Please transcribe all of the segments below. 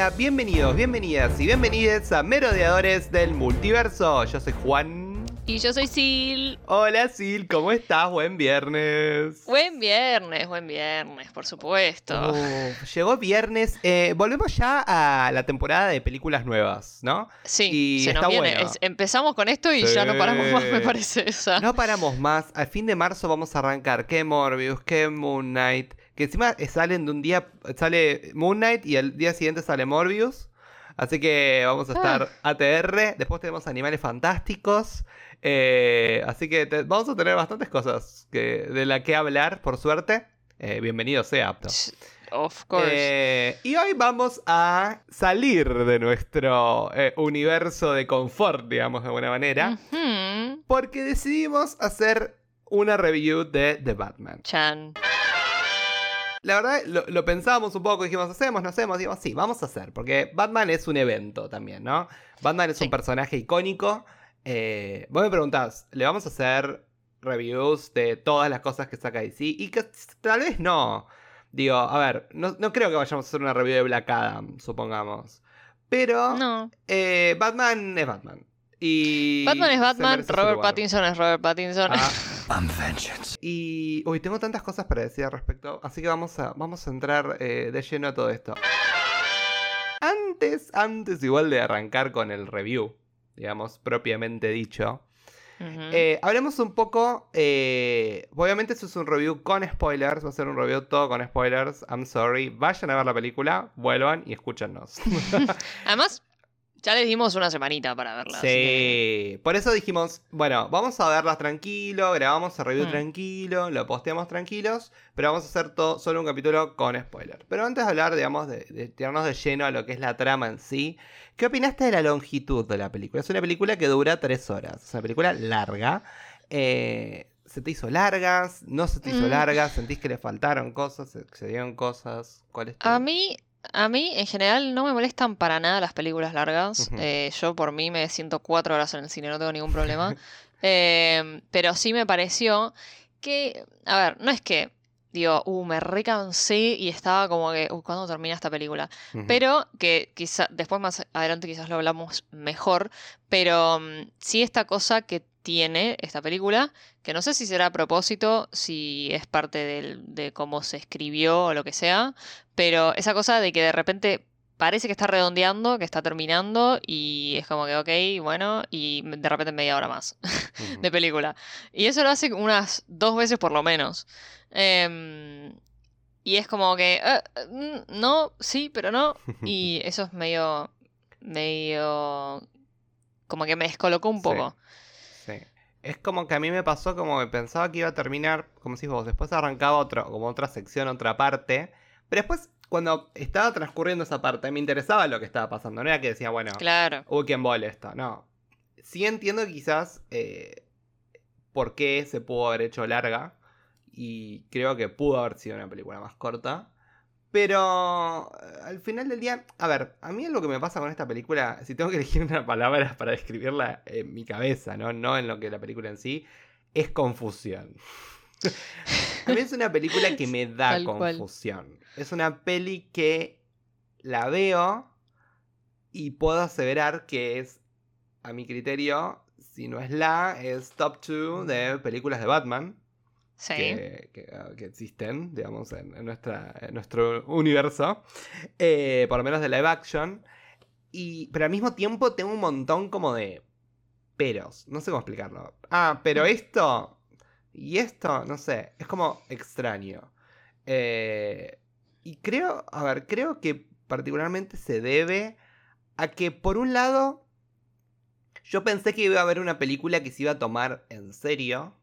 hola, bienvenidos, bienvenidas y bienvenides a Merodeadores del Multiverso. Yo soy Juan. Y yo soy Sil. Hola Sil, ¿cómo estás? Buen viernes. Buen viernes, buen viernes, por supuesto. llegó viernes. Eh, volvemos ya a la temporada de películas nuevas, ¿no? Sí, se nos viene. empezamos con esto y ya no paramos más, me parece. Esa. No paramos más. Al fin de marzo vamos a arrancar. ¿Qué Morbius? ¿Qué Moon Knight? Que encima salen de un día, sale Moon Knight y el día siguiente sale Morbius. Así que vamos a estar ah. ATR. Después tenemos Animales Fantásticos. Eh, así que vamos a tener bastantes cosas que, de la que hablar, por suerte. Eh, bienvenido sea, apto. Of course. Eh, y hoy vamos a salir de nuestro universo de confort, digamos de alguna manera. Porque decidimos hacer una review de The Batman. Chan. La verdad, lo, pensábamos un poco, dijimos, ¿hacemos? ¿No hacemos? Dijimos, sí, vamos a hacer, porque Batman es un evento también, ¿no? Batman es un personaje icónico. Eh, vos me preguntás, ¿le vamos a hacer reviews de todas las cosas que saca DC? Y que tal vez no. Digo, a ver, no, creo que vayamos a hacer una review de Black Adam, supongamos. Pero no. Eh, Batman es Batman. Y Batman es Batman, Robert Pattinson es Robert Pattinson. Ah. Y. Uy, tengo tantas cosas para decir al respecto. Así que vamos a, vamos a entrar eh, de lleno a todo esto. Antes, antes igual de arrancar con el review, digamos, propiamente dicho. Eh, hablemos un poco. Eh, obviamente, eso es un review con spoilers. Va a ser un review todo con spoilers. I'm sorry. Vayan a ver la película, vuelvan y escúchenos. Además, ya les dimos una semanita para verlas. Sí, por eso dijimos, bueno, vamos a verlas tranquilo, grabamos el review mm. tranquilo, lo posteamos tranquilos, pero vamos a hacer todo, solo un capítulo con spoiler. Pero antes de hablar, digamos, de, tirarnos de lleno a lo que es la trama en sí, ¿qué opinaste de la longitud de la película? Es una película que dura tres horas, es una película larga. Eh, ¿Se te hizo largas? ¿No se te hizo mm. largas? ¿Sentís que le faltaron cosas? ¿Se dieron cosas? ¿Cuál es A mí a mí, en general, no me molestan para nada las películas largas. Eh, yo, por mí, me siento cuatro horas en el cine, no tengo ningún problema. Em, pero sí me pareció que, a ver, no es que, digo, uh, me recansé y estaba como que, uh, ¿cuándo termina esta película? Pero que quizá, después más adelante quizás lo hablamos mejor, pero mm, sí esta cosa que tiene esta película, que no sé si será a propósito, si es parte de cómo se escribió o lo que sea, pero esa cosa de que de repente parece que está redondeando, que está terminando y es como que, ok, bueno, y de repente media hora más de película. Y eso lo hace unas dos veces por lo menos. Em, y es como que, eh, mm, no, sí, pero no. Y eso es medio, medio, como que me descolocó un poco. Es como que a mí me pasó como que pensaba que iba a terminar, como si vos, después arrancaba otro, como otra sección, otra parte. Pero después, cuando estaba transcurriendo esa parte, me interesaba lo que estaba pasando. No era que decía, bueno, claro. uy, quién vole esto. No. Sí entiendo quizás eh, por qué se pudo haber hecho larga. Y creo que pudo haber sido una película más corta. Pero eh, al final del día, a ver, a mí lo que me pasa con esta película, si tengo que elegir una palabra para describirla en mi cabeza, ¿no? No en lo que es la película en sí, es confusión. a mí es una película que me da confusión. Es una peli que la veo y puedo aseverar que es, a mi criterio, si no es la, es top 2 de películas de Batman. Ah, que, existen, digamos, en, nuestra, nuestro universo, eh, por lo menos de live action. Y, pero al mismo tiempo tengo un montón como de peros, no sé cómo explicarlo. Ah, pero mm. esto y esto, no sé, es como extraño. Eh, y creo, a ver, creo que particularmente se debe a que por un lado yo pensé que iba a haber una película que se iba a tomar en serio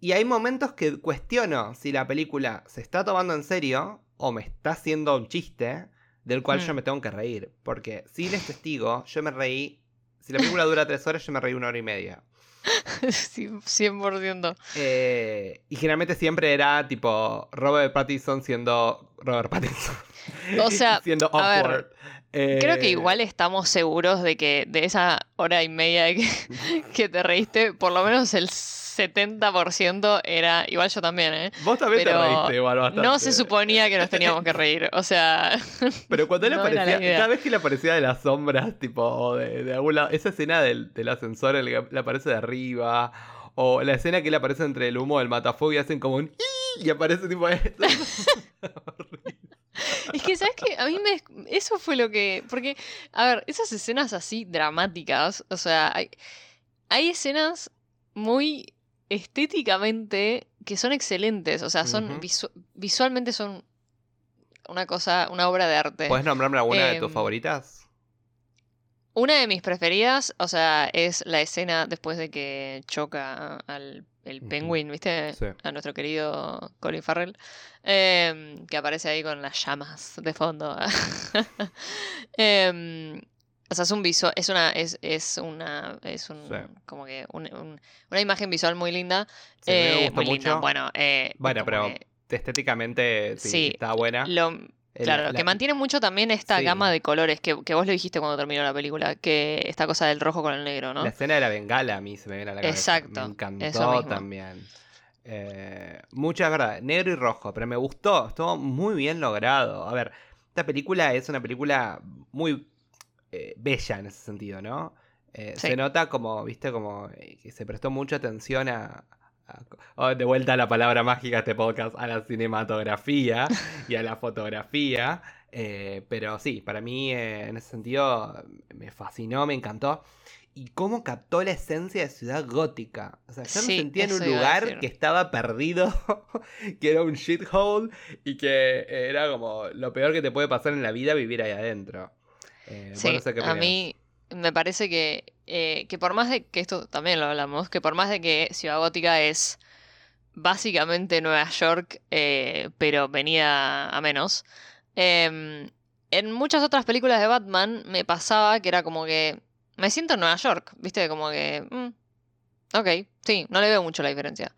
y hay momentos que cuestiono si la película se está tomando en serio o me está haciendo un chiste del cual yo mm. me tengo que reír. Porque si les testigo, yo me reí. Si la película dura tres horas, yo me reí una hora y media. 100%. Eh, y generalmente siempre era tipo Robert Pattinson siendo Robert Pattinson. O sea, siendo awkward. creo que eh, igual estamos seguros de que de esa hora y media que, que te reíste, por lo menos el 70% era. Igual yo también, ¿eh? Vos también te Pero reíste igual bastante. No se suponía que nos teníamos que reír. O sea. Pero cuando él No aparecía, cada vez que le aparecía de las sombras, tipo, de, de algún lado, esa escena del, del ascensor, le aparece de arriba, o la escena que le aparece entre el humo del matafuego y hacen como un "ii", y aparece tipo esto. Es que, ¿sabes qué? A mí me. Eso fue lo que. Porque, a ver, esas escenas así dramáticas. O sea, hay, hay escenas muy estéticamente que son excelentes. O sea, son. Visu- visualmente son una cosa. Una obra de arte. ¿Puedes nombrarme alguna de tus Em, favoritas? Una de mis preferidas, o sea, es la escena después de que choca al el penguin, ¿viste? Sí. A nuestro querido Colin Farrell, em, que aparece ahí con las llamas de fondo. Em, o sea, es un visual, es una, es, es una, es un, Sí. como que un- un- una imagen visual muy linda. Sí, me eh, gustó muy linda. Bueno, eh, Bueno, pero que estéticamente sí, Sí, está buena. lo, El- Claro, la- que mantiene mucho también esta gama de colores que, que vos lo dijiste cuando terminó la película, que esta cosa del rojo con el negro, ¿no? La escena de la bengala a mí se me viene a la cabeza. Exacto, Me encantó eso mismo. también. Eh, mucha es verdad, negro y rojo, pero me gustó, estuvo muy bien logrado. A ver, esta película es una película muy eh, bella en ese sentido, ¿no? Eh, Sí. Se nota como, viste, como eh, que se prestó mucha atención a... a- oh, de vuelta a la palabra mágica de este podcast, a la cinematografía y a la fotografía. eh, pero sí, para mí en ese sentido me fascinó, me encantó. Y cómo captó la esencia de ciudad gótica. O sea, yo Sí, me sentía en un lugar que estaba perdido, que era un shithole y que era como lo peor que te puede pasar en la vida vivir ahí adentro. Eh, Sí, no sé qué a mí me parece que, eh, que por más de que esto también lo hablamos, que por más de que Ciudad Gótica es básicamente Nueva York, eh, pero venía a menos, em, en muchas otras películas de Batman me pasaba que era como que me siento en Nueva York, ¿viste? Como que, mm, ok, sí, no le veo mucho la diferencia.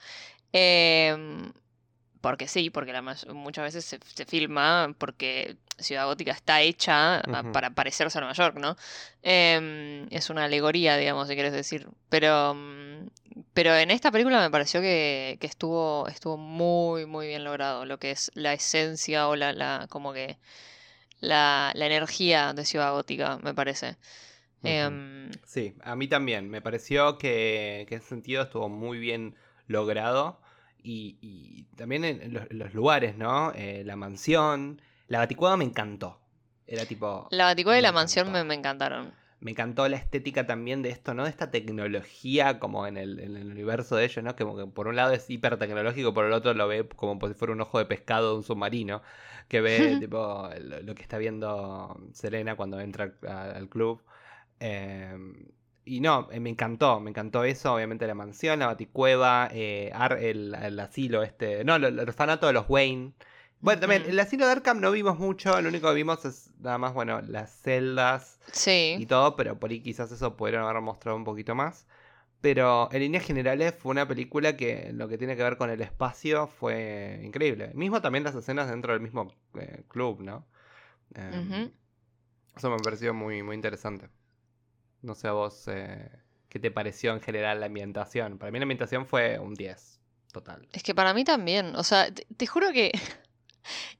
Em, porque sí, porque la muchas veces se, se filma porque Ciudad Gótica está hecha a- Ujú. para parecerse a Nueva York, ¿no? Em, es una alegoría, digamos, si quieres decir. Pero, mm, pero en esta película me pareció que, que estuvo, estuvo muy, muy bien logrado. Lo que es la esencia o la, la como que la, la energía de Ciudad Gótica, me parece. Em, Sí, a mí también. Me pareció que, que en ese sentido estuvo muy bien logrado. Y, y también en, en los, en los lugares, ¿no? Eh, la mansión. La baticuada me encantó. Era tipo. la Baticuada y la mansión me, me encantaron. Me encantó la estética también de esto, ¿no? De esta tecnología como en el, en el universo de ellos, ¿no? Que Como que por un lado es hiper tecnológico, por el otro lo ve como si fuera un ojo de pescado de un submarino. Que ve tipo lo, lo que está viendo Selena cuando entra a- al club. Eh, y no, eh, me encantó, me encantó eso, obviamente la mansión, la baticueva, eh, el, el asilo este, no, el orfanato de los Wayne. Bueno, también, el asilo de Arkham no vimos mucho, lo único que vimos es nada más, bueno, las celdas y Sí, todo, pero por ahí quizás eso pudieron haber mostrado un poquito más. Pero en líneas generales fue una película que lo que tiene que ver con el espacio fue increíble. Mismo también las escenas dentro del mismo eh, club, ¿no? Eh, Ujú. Eso me pareció muy, muy interesante. No sé a vos eh, qué te pareció en general la ambientación. Para mí la ambientación fue un 10, total. Es que para mí también, o sea, te, te juro que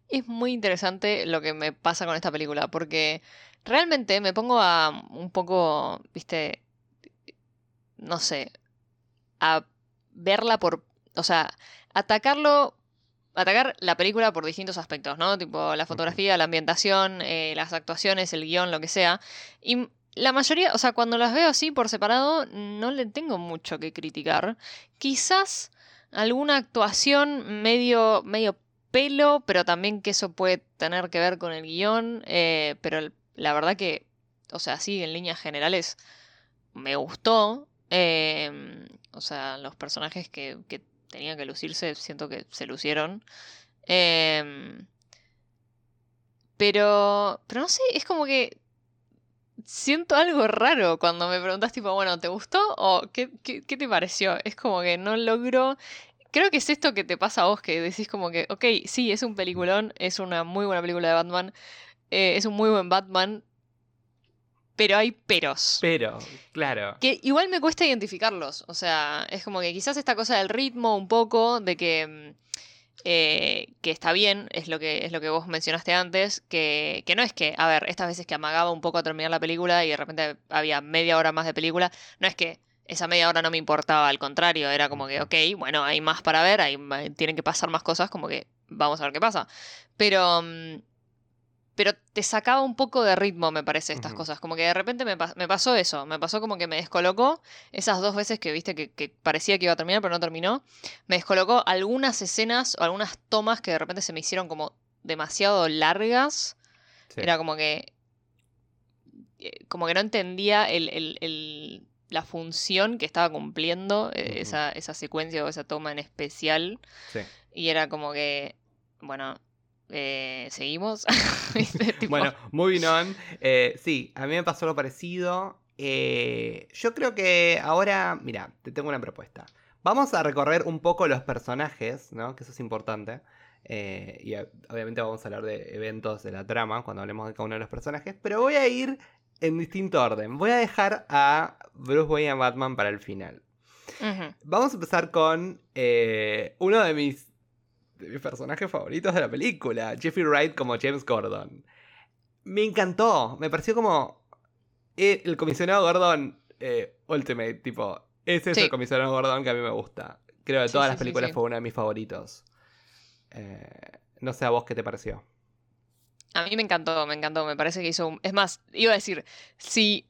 es muy interesante lo que me pasa con esta película, porque realmente me pongo a un poco, viste, no sé, a verla por, o sea, atacarlo, atacar la película por distintos aspectos, ¿no? Tipo la fotografía, la ambientación, eh, las actuaciones, el guion, lo que sea. Y la mayoría, o sea, cuando las veo así por separado, no le tengo mucho que criticar. Quizás alguna actuación medio, medio pelo, pero también que eso puede tener que ver con el guion. eh, pero la verdad que, o sea, sí, en líneas generales me gustó. em, o sea, los personajes que, que tenían que lucirse, siento que se lucieron. Em, pero, pero no sé, es como que siento algo raro cuando me preguntas tipo, bueno, ¿te gustó o qué, qué, qué te pareció? Es como que no logro... Creo que es esto que te pasa a vos, que decís como que, ok, sí, es un peliculón, es una muy buena película de Batman, eh, es un muy buen Batman, pero hay peros. Pero, claro. Que igual me cuesta identificarlos. O sea, es como que quizás esta cosa del ritmo un poco, de que, mm, eh, que está bien, es lo que, es lo que vos mencionaste antes, que, que no es que, a ver, estas veces que amagaba un poco a terminar la película y de repente había media hora más de película, no es que esa media hora no me importaba, al contrario, era como que, ok, bueno, hay más para ver, hay, tienen que pasar más cosas, como que vamos a ver qué pasa. Pero, mm, pero te sacaba un poco de ritmo, me parece, estas cosas. Como que de repente me, me pasó eso, me pasó como que me descolocó esas dos veces que viste que, que parecía que iba a terminar, pero no terminó. Me descolocó algunas escenas o algunas tomas que de repente se me hicieron como demasiado largas. Sí. Era como que. eh, Como que no entendía el, el- el- la función que estaba cumpliendo eh, esa, esa secuencia o esa toma en especial. Sí. Y era como que. Bueno. eh, ¿Seguimos? Bueno, moving on. Eh, sí, a mí me pasó lo parecido. Eh, yo creo que ahora, mira, te tengo una propuesta. Vamos a recorrer un poco los personajes, ¿no? Que eso es importante. Eh, y obviamente vamos a hablar de eventos de la trama cuando hablemos de cada uno de los personajes. Pero voy a ir en distinto orden. Voy a dejar a Bruce Wayne y a Batman para el final. Vamos a empezar con eh, uno de mis, de mis personajes favoritos de la película, Jeffrey Wright como James Gordon. Me encantó, me pareció como eh, el comisionado Gordon eh, Ultimate, tipo, ese es el comisionado Gordon que a mí me gusta. Creo que de Sí, todas sí, las películas fue uno de mis favoritos. No sé a vos qué te pareció. A mí me encantó, me encantó. Me parece que hizo un. Es más, iba a decir, si.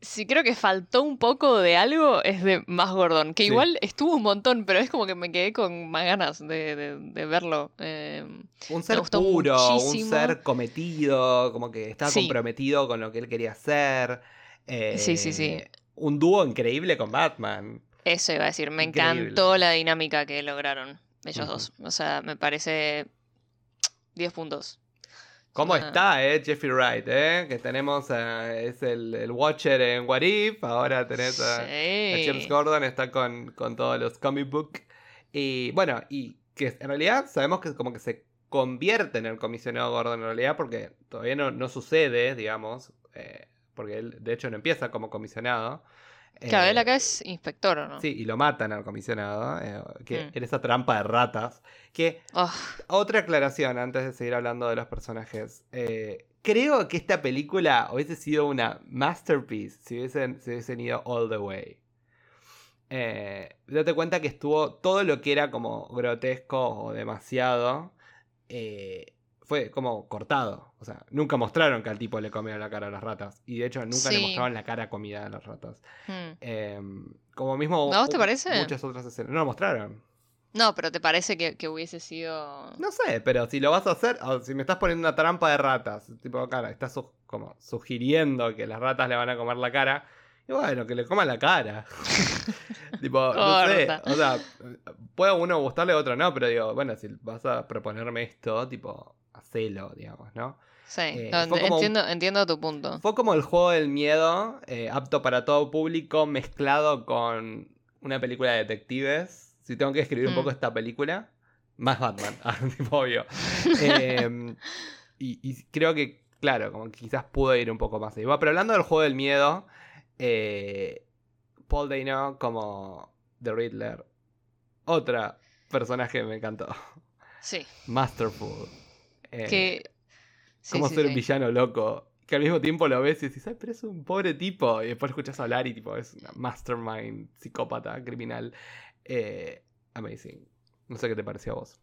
Si creo que faltó un poco de algo, es de más Gordon. Que Sí. igual estuvo un montón, pero es como que me quedé con más ganas de, de- de verlo. Eh, Un ser puro, un ser cometido, como que estaba Sí. comprometido con lo que él quería hacer. Sí, sí, sí. Eh, Un dúo increíble con Batman. eso iba a decir. Me Increíble. encantó la dinámica que lograron ellos dos. O sea, me parece 10 puntos. ¿Cómo está, eh? Jeffrey Wright, eh? Que tenemos, es el, el Watcher en What If, ahora tenés a, a James. Gordon, está con, con todos los comic book. Y bueno, y que en realidad sabemos que como que se convierte en el comisionado Gordon en realidad porque todavía no, no sucede, digamos, eh, porque él de hecho no empieza como comisionado. Claro, Eh, él acá es inspector, ¿o no? Sí, y lo matan al comisionado, eh, que Mm. en esa trampa de ratas. Que Oh, otra aclaración antes de seguir hablando de los personajes. Eh, creo que esta película hubiese sido una masterpiece si hubiesen, si hubiesen ido all the way. Eh, date cuenta que estuvo todo lo que era como grotesco o demasiado. fue como cortado. O sea, nunca mostraron que al tipo le comían la cara a las ratas. Y de hecho nunca le mostraban la cara comida a las ratas. hmm. Eh, como mismo... ¿A vos te parece? Muchas otras escenas. No lo mostraron. No, pero ¿te parece que, que hubiese sido...? No sé, pero si lo vas a hacer, o si me estás poniendo una trampa de ratas, tipo, cara, estás su- como sugiriendo que las ratas le van a comer la cara, y bueno, que le coman la cara. tipo, no sé, Corta. o sea, puede uno gustarle, a otro no, pero digo, bueno, si vas a proponerme esto, tipo, hacelo, digamos, ¿no? Sí, Eh, no, un- entiendo, tu punto. Fue como el juego del miedo, eh, apto para todo público, mezclado con una película de detectives. Si tengo que escribir un Mm. poco esta película, más Batman, ah, tipo, obvio. Eh, y, y creo que, claro, como que quizás pudo ir un poco más ahí. Bueno, pero hablando del juego del miedo, eh, Paul Dano como The Riddler, otra personaje que me encantó. Sí, Masterful. Eh, que... sí, cómo sí, ser un villano loco. Que al mismo tiempo lo ves y dices, ay, pero es un pobre tipo. Y después escuchas hablar y tipo, es una mastermind, psicópata, criminal. Eh, amazing. No sé qué te pareció a vos.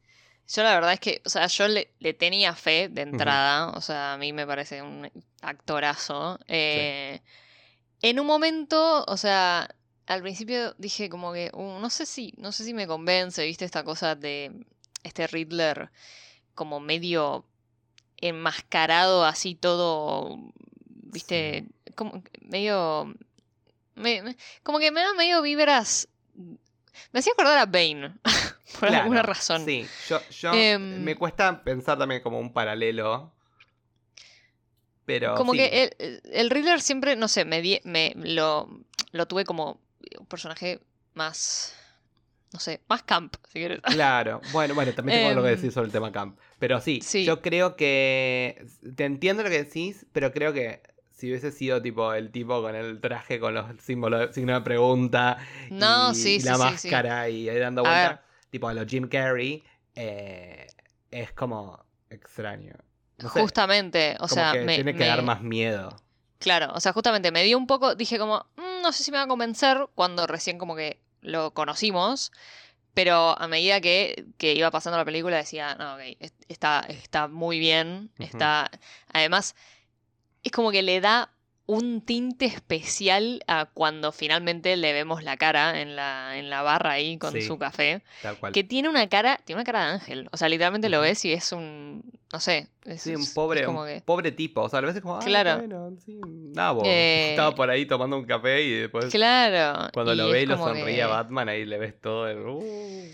Yo la verdad es que, o sea, yo le, le tenía fe de entrada, o sea, a mí me parece un actorazo. Eh, En un momento, o sea, al principio dije como que, uh, no sé si, no sé si me convence, viste, esta cosa de este Riddler como medio enmascarado así todo, viste, como medio, me- me- como que me da medio vibras, me hacía acordar a Bane, por Claro, alguna razón. Sí, yo, yo Em, me cuesta pensar también como un paralelo. Pero. Como sí. que el, el Riddler siempre, no sé, me, di- me lo, lo tuve como un personaje más, no sé, más camp, si quieres. Claro, bueno, bueno, también tengo algo que Em, decir sobre el tema camp. Pero sí, sí. yo creo que. Te entiendo lo que decís, pero creo que si hubiese sido tipo el tipo con el traje con los símbolos, signo de pregunta No, y, sí, la sí, máscara y ahí dando vuelta, tipo a los Jim Carrey, eh, es como extraño. No sé, Justamente, o sea, que me, tiene que me- dar más miedo. Claro, o sea, justamente me dio un poco, dije como, "Mm, no sé si me va a convencer cuando recién como que lo conocimos, pero a medida que, que iba pasando la película decía, no, ok, es- está, está muy bien, está, además, es como que le da un tinte especial a cuando finalmente le vemos la cara en la, en la barra ahí con Sí. su café, Tal cual. que tiene una cara, tiene una cara de ángel, o sea, literalmente lo ves y es un, no sé, es, Sí, un es pobre, como un que... pobre tipo. O sea, a veces como, Claro. bueno, sí. Eh, Estaba por ahí tomando un café y después Claro. cuando y lo ve y lo sonríe a Batman, ahí le ves todo el... uh.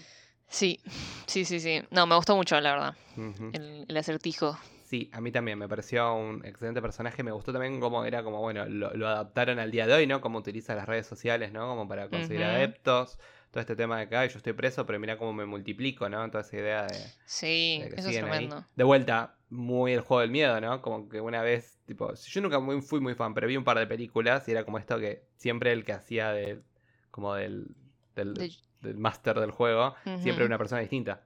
Sí, sí, sí, sí. No, me gustó mucho, la verdad, el, el acertijo. Sí, a mí también me pareció un excelente personaje. Me gustó también cómo era como, bueno, lo, lo adaptaron al día de hoy, ¿no? Cómo utiliza las redes sociales, ¿no? Como para conseguir adeptos. Todo este tema de que, ay, yo estoy preso, pero mira cómo me multiplico, ¿no? Toda esa idea de, Sí, de que eso es ahí. tremendo. De vuelta, muy el juego del miedo, ¿no? Como que una vez, tipo, yo nunca muy- fui muy fan, pero vi un par de películas y era como esto que siempre el que hacía de, como del, del, De- del máster del juego, siempre Ujú. era una persona distinta.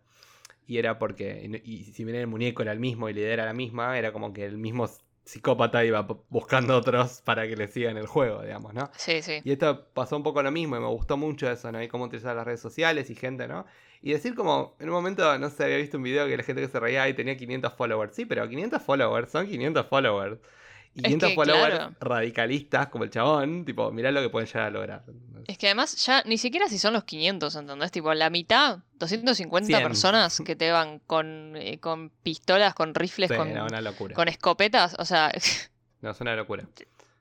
Y era porque, y si bien el muñeco era el mismo y la idea era la misma, era como que el mismo psicópata iba bu- buscando otros para que le sigan el juego, digamos, ¿no? Sí, sí. Y esto pasó un poco lo mismo y me gustó mucho eso, ¿no? Y cómo utilizar las redes sociales y gente, ¿no? Y decir como, en un momento, no sé, había visto un video que la gente que se reía y tenía 500 followers. Sí, pero 500 followers son 500 followers. Y Es 500 que, followers claro. radicalistas como el chabón, tipo, mirá lo que pueden llegar a lograr. Es que además ya ni siquiera si son los 500, ¿entendés? Tipo, la mitad, 250 Cien. personas que te van con, eh, con pistolas, con rifles, Sí, con, no, una locura. con escopetas, o sea, No, es una locura.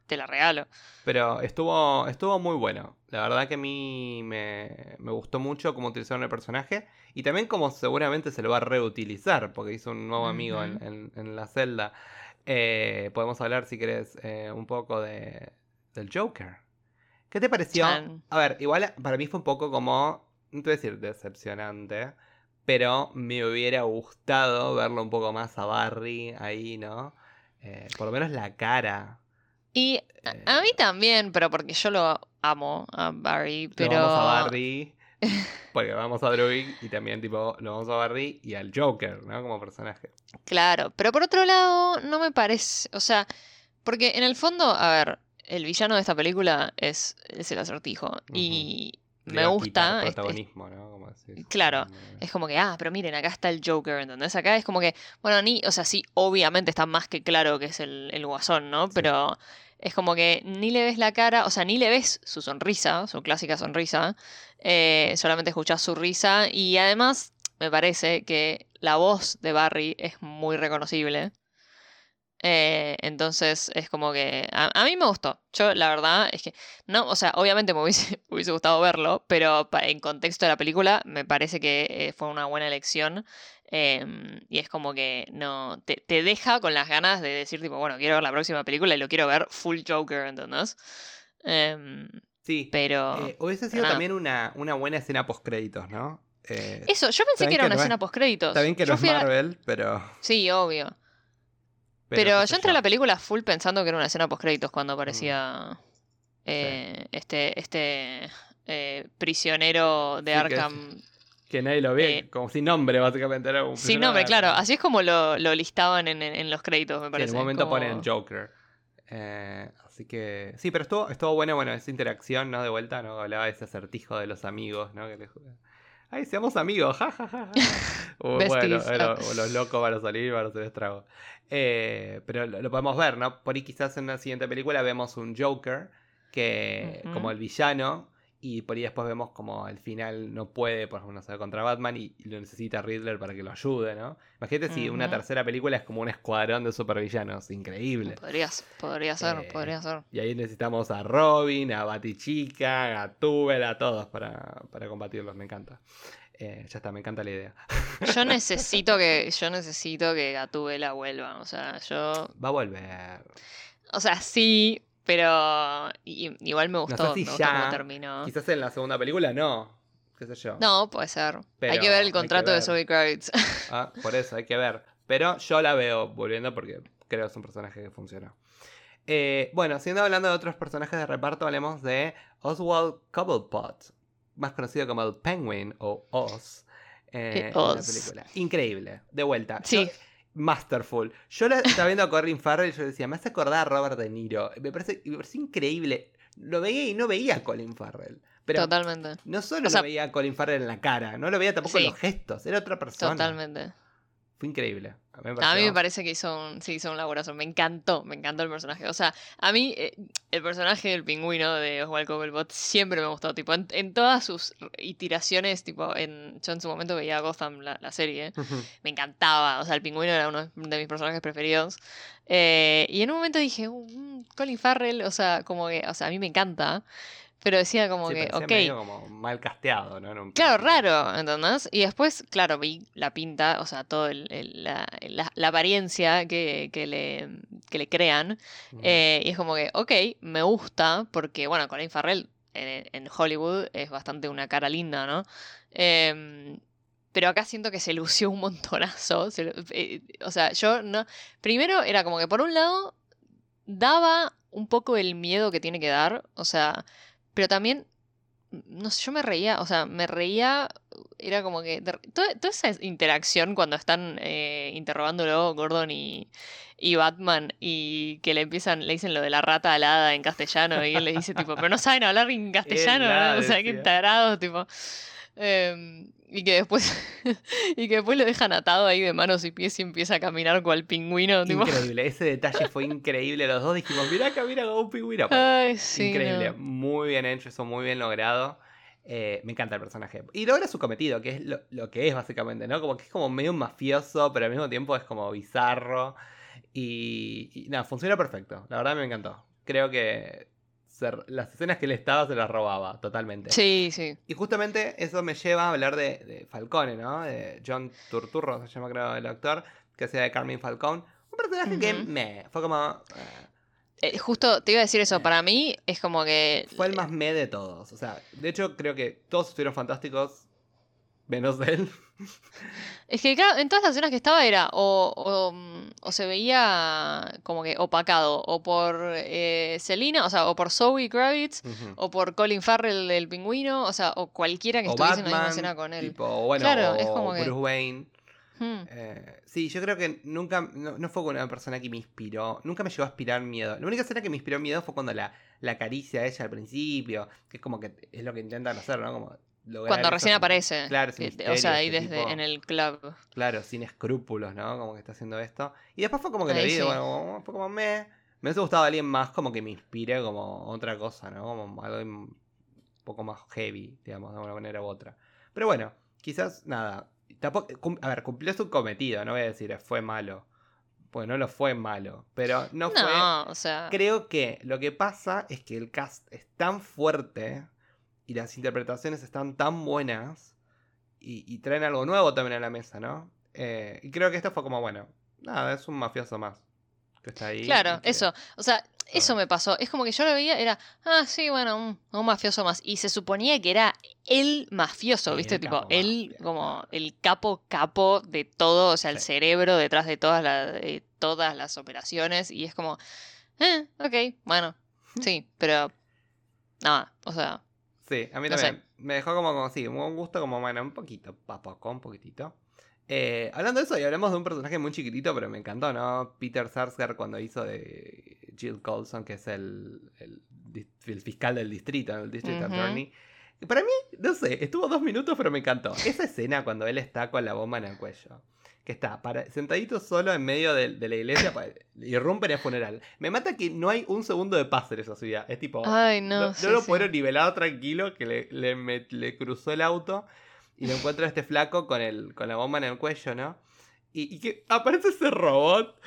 te la regalo. Pero estuvo, estuvo muy bueno. La verdad que a mí me, me gustó mucho cómo utilizaron el personaje. Y también como seguramente se lo va a reutilizar. Porque hizo un nuevo amigo en, en- en la celda. Eh, podemos hablar, si querés, eh, un poco de, del Joker. ¿Qué te pareció? Chan. A ver, igual para mí fue un poco como, no te voy a decir decepcionante. Pero me hubiera gustado verlo un poco más a Barry ahí, ¿no? Eh, por lo menos la cara. Y a- a mí también, pero porque yo lo amo a Barry, Lo pero... vamos a Barry. Porque vamos a Druid y también tipo lo vamos a Barry y al Joker, ¿no? Como personaje. Claro, pero por otro lado, no me parece, o sea, porque en el fondo, a ver, el villano de esta película es, es el acertijo y me gusta, este- protagonismo, ¿no? Como decís. Claro, es como que, ah, pero miren, acá está el Joker, ¿entendés? Acá es como que, bueno, ni, o sea, sí, obviamente está más que claro que es el, el guasón, ¿no? Sí. Pero es como que ni le ves la cara, o sea, ni le ves su sonrisa, su clásica sonrisa, eh, solamente escuchás su risa y además me parece que la voz de Barry es muy reconocible. Eh, entonces es como que a, mí me gustó. Yo la verdad es que no, o sea, obviamente me hubiese, gustado verlo, pero en contexto de la película me parece que eh, fue una buena elección. Em, y es como que no te, te deja con las ganas de decir, tipo, bueno, quiero ver la próxima película y lo quiero ver full Joker, ¿entendés? Em, Sí. pero eh, hubiese sido también una, una buena escena post créditos, ¿no? Eh, eso, yo pensé que era que una no escena post créditos. está bien que yo no es a Marvel, pero. Sí, obvio. Pero, yo entré a la película full pensando que era una escena post créditos cuando Mm. aparecía eh, este, este eh, prisionero de Sí, Arkham. Que nadie lo ve, eh, como sin nombre, básicamente. Era un Sin nombre, claro. Así es como lo, lo listaban en, en- los créditos, me Sí, parece. en un momento como- ponen Joker. Eh, así que. Sí, pero estuvo, estuvo bueno, bueno, esa interacción, ¿no? De vuelta, ¿no? Hablaba de ese acertijo de los amigos, ¿no? Que le. Ay, seamos amigos, ja, ja, ja. ja". O, bueno, bueno, ah. los locos van a salir, van a hacer estrago. Eh, pero lo, lo podemos ver, ¿no? Por ahí quizás en la siguiente película vemos un Joker que como el villano y por ahí después vemos como al final no puede, por ejemplo, no sé, contra Batman y, lo necesita Riddler para que lo ayude, ¿no? Imagínate si una tercera película es como un escuadrón de supervillanos, increíble. Podría, podría ser, Eh, podría ser. Y ahí necesitamos a Robin, a Batichica, a Gatúbela, a todos para, para combatirlos, me encanta. Eh, ya está, me encanta la idea. Yo necesito que, yo necesito que Gatúbela vuelva. O sea, yo. Va a volver. O sea, sí, pero igual me gustó, sé si me gustó ya, cómo terminó. Quizás en la segunda película no. ¿Qué sé yo? No, puede ser. Pero hay que ver el contrato de. Zoe Kravitz. Ah, por eso hay que ver. Pero yo la veo volviendo porque creo que es un personaje que funcionó. Eh, bueno, siendo hablando de otros personajes de reparto, hablemos de Oswald Cobblepot, más conocido como el Penguin o Oz. Eh, en la película. Increíble, de vuelta. Sí. Masterful. Yo la estaba viendo a Corinne Farrell y yo decía, me hace acordar a Robert De Niro. Me parece, me parece increíble. Lo veía y no veía a Colin Farrell. Pero Totalmente. No solo lo veía a Colin Farrell en la cara, no lo veía tampoco en los gestos, era otra persona. Totalmente. Fue increíble. A mí, me, parece que hizo un, sí, hizo un laborazo. Me encantó, me encantó el personaje. O sea, a mí eh, el personaje del pingüino de Oswald Cobblepot siempre me gustó. Tipo, en, todas sus iteraciones, tipo, en, yo en su momento veía Gotham, la, serie. Me encantaba. O sea, el pingüino era uno de mis personajes preferidos. Eh, y en un momento dije, uh, mm, Colin Farrell, o sea, como que, o sea, a mí me encanta. Pero decía como que, ok. Medio como mal casteado, ¿no? claro, raro, ¿entendés? Y después, claro, vi la pinta, o sea, toda la, la, apariencia que, que, le, que le crean. Eh, y es como que, ok, me gusta, porque, bueno, Colin Farrell en, en Hollywood es bastante una cara linda, ¿no? Em, pero acá siento que se lució un montonazo. Eh, o sea, yo no. Primero era como que por un lado daba un poco el miedo que tiene que dar. O sea, pero también, no sé, yo me reía, o sea, me reía, era como que... Toda, esa interacción cuando están eh, interrogándolo Gordon y, y Batman y que le empiezan, le dicen lo de la rata alada en castellano y él le dice tipo, pero no saben hablar en castellano, ¿no? O sea, qué tarado, tipo... Eh, y que después y que después lo dejan atado ahí de manos y pies y empieza a caminar cual pingüino. Increíble, ese detalle fue increíble. Los dos dijimos, mira camina como un pingüino. Ay, sí, increíble, muy bien hecho, eso muy bien logrado. Eh, me encanta el personaje. Y logra su cometido, que es lo, que es básicamente, ¿no? Como que es como medio mafioso, pero al mismo tiempo es como bizarro. Y, y nada, funciona perfecto. La verdad me encantó. Creo que las escenas que él estaba se las robaba totalmente. Sí, sí. Y justamente eso me lleva a hablar de, Falcone, ¿no? De John Turturro, se llama creo el actor, que hacía de Carmen Falcone. Un personaje que me fue como... Eh, eh, justo te iba a decir eso, para mí es como que... Fue el más me de todos. O sea, de hecho creo que todos estuvieron fantásticos menos él. Es que claro, en todas las escenas que estaba era o, o, se veía como que opacado, o por eh, Selina, o sea, o por Zoe Kravitz, o por Colin Farrell el pingüino, o sea, o cualquiera que estuviese en la misma escena con él. bueno, claro, es como Bruce Wayne. Hmm. Eh, sí, yo creo que nunca, no, fue una persona que me inspiró, nunca me llegó a inspirar miedo. La única escena que me inspiró miedo fue cuando la, la acaricia a ella al principio, que es como que es lo que intentan hacer, ¿no? Como cuando recién aparece. Claro, O sea, ahí desde en el club. Claro, sin escrúpulos, ¿no? Como que está haciendo esto. Y después fue como que le vi, bueno, fue como me. Me hubiese gustado alguien más como que me inspire como otra cosa, ¿no? Como algo un poco más heavy, digamos, de una manera u otra. Pero bueno, quizás nada. a ver, cumplió su cometido, no voy a decir fue malo. Pues no lo fue malo, pero no, fue. No, o sea. Creo que lo que pasa es que el cast es tan fuerte y las interpretaciones están tan buenas y, traen algo nuevo también a la mesa, ¿no? Eh, y creo que esto fue como, bueno, nada, es un mafioso más que está ahí. Claro, eso. O sea, eso me pasó. Es como que yo lo veía, era, ah, sí, bueno, un, mafioso más. Y se suponía que era el mafioso, ¿viste? tipo, él como el capo capo de todo, o sea, el cerebro detrás de todas, las todas las operaciones. Y es como, eh, ok, bueno, sí, pero nada, o sea, Sí, a mí también. Me dejó como, como, sí, un gusto como, bueno, un poquito, papoco, un poquitito. Eh, hablando de eso, y hablamos de un personaje muy chiquitito, pero me encantó, ¿no? Peter Sarsgaard cuando hizo de Jill Colson, que es el, el, fiscal del distrito, el district attorney. para mí, no sé, estuvo dos minutos, pero me encantó. Esa escena cuando él está con la bomba en el cuello que está para, sentadito solo en medio de, la iglesia y irrumpe en el funeral. Me mata que no hay un segundo de paz en esa ciudad. Es tipo, Ay, no, no, lo puedo nivelado tranquilo que le, le, cruzó el auto y lo encuentra este flaco con, el, con la bomba en el cuello, ¿no? Y, que aparece ese robot.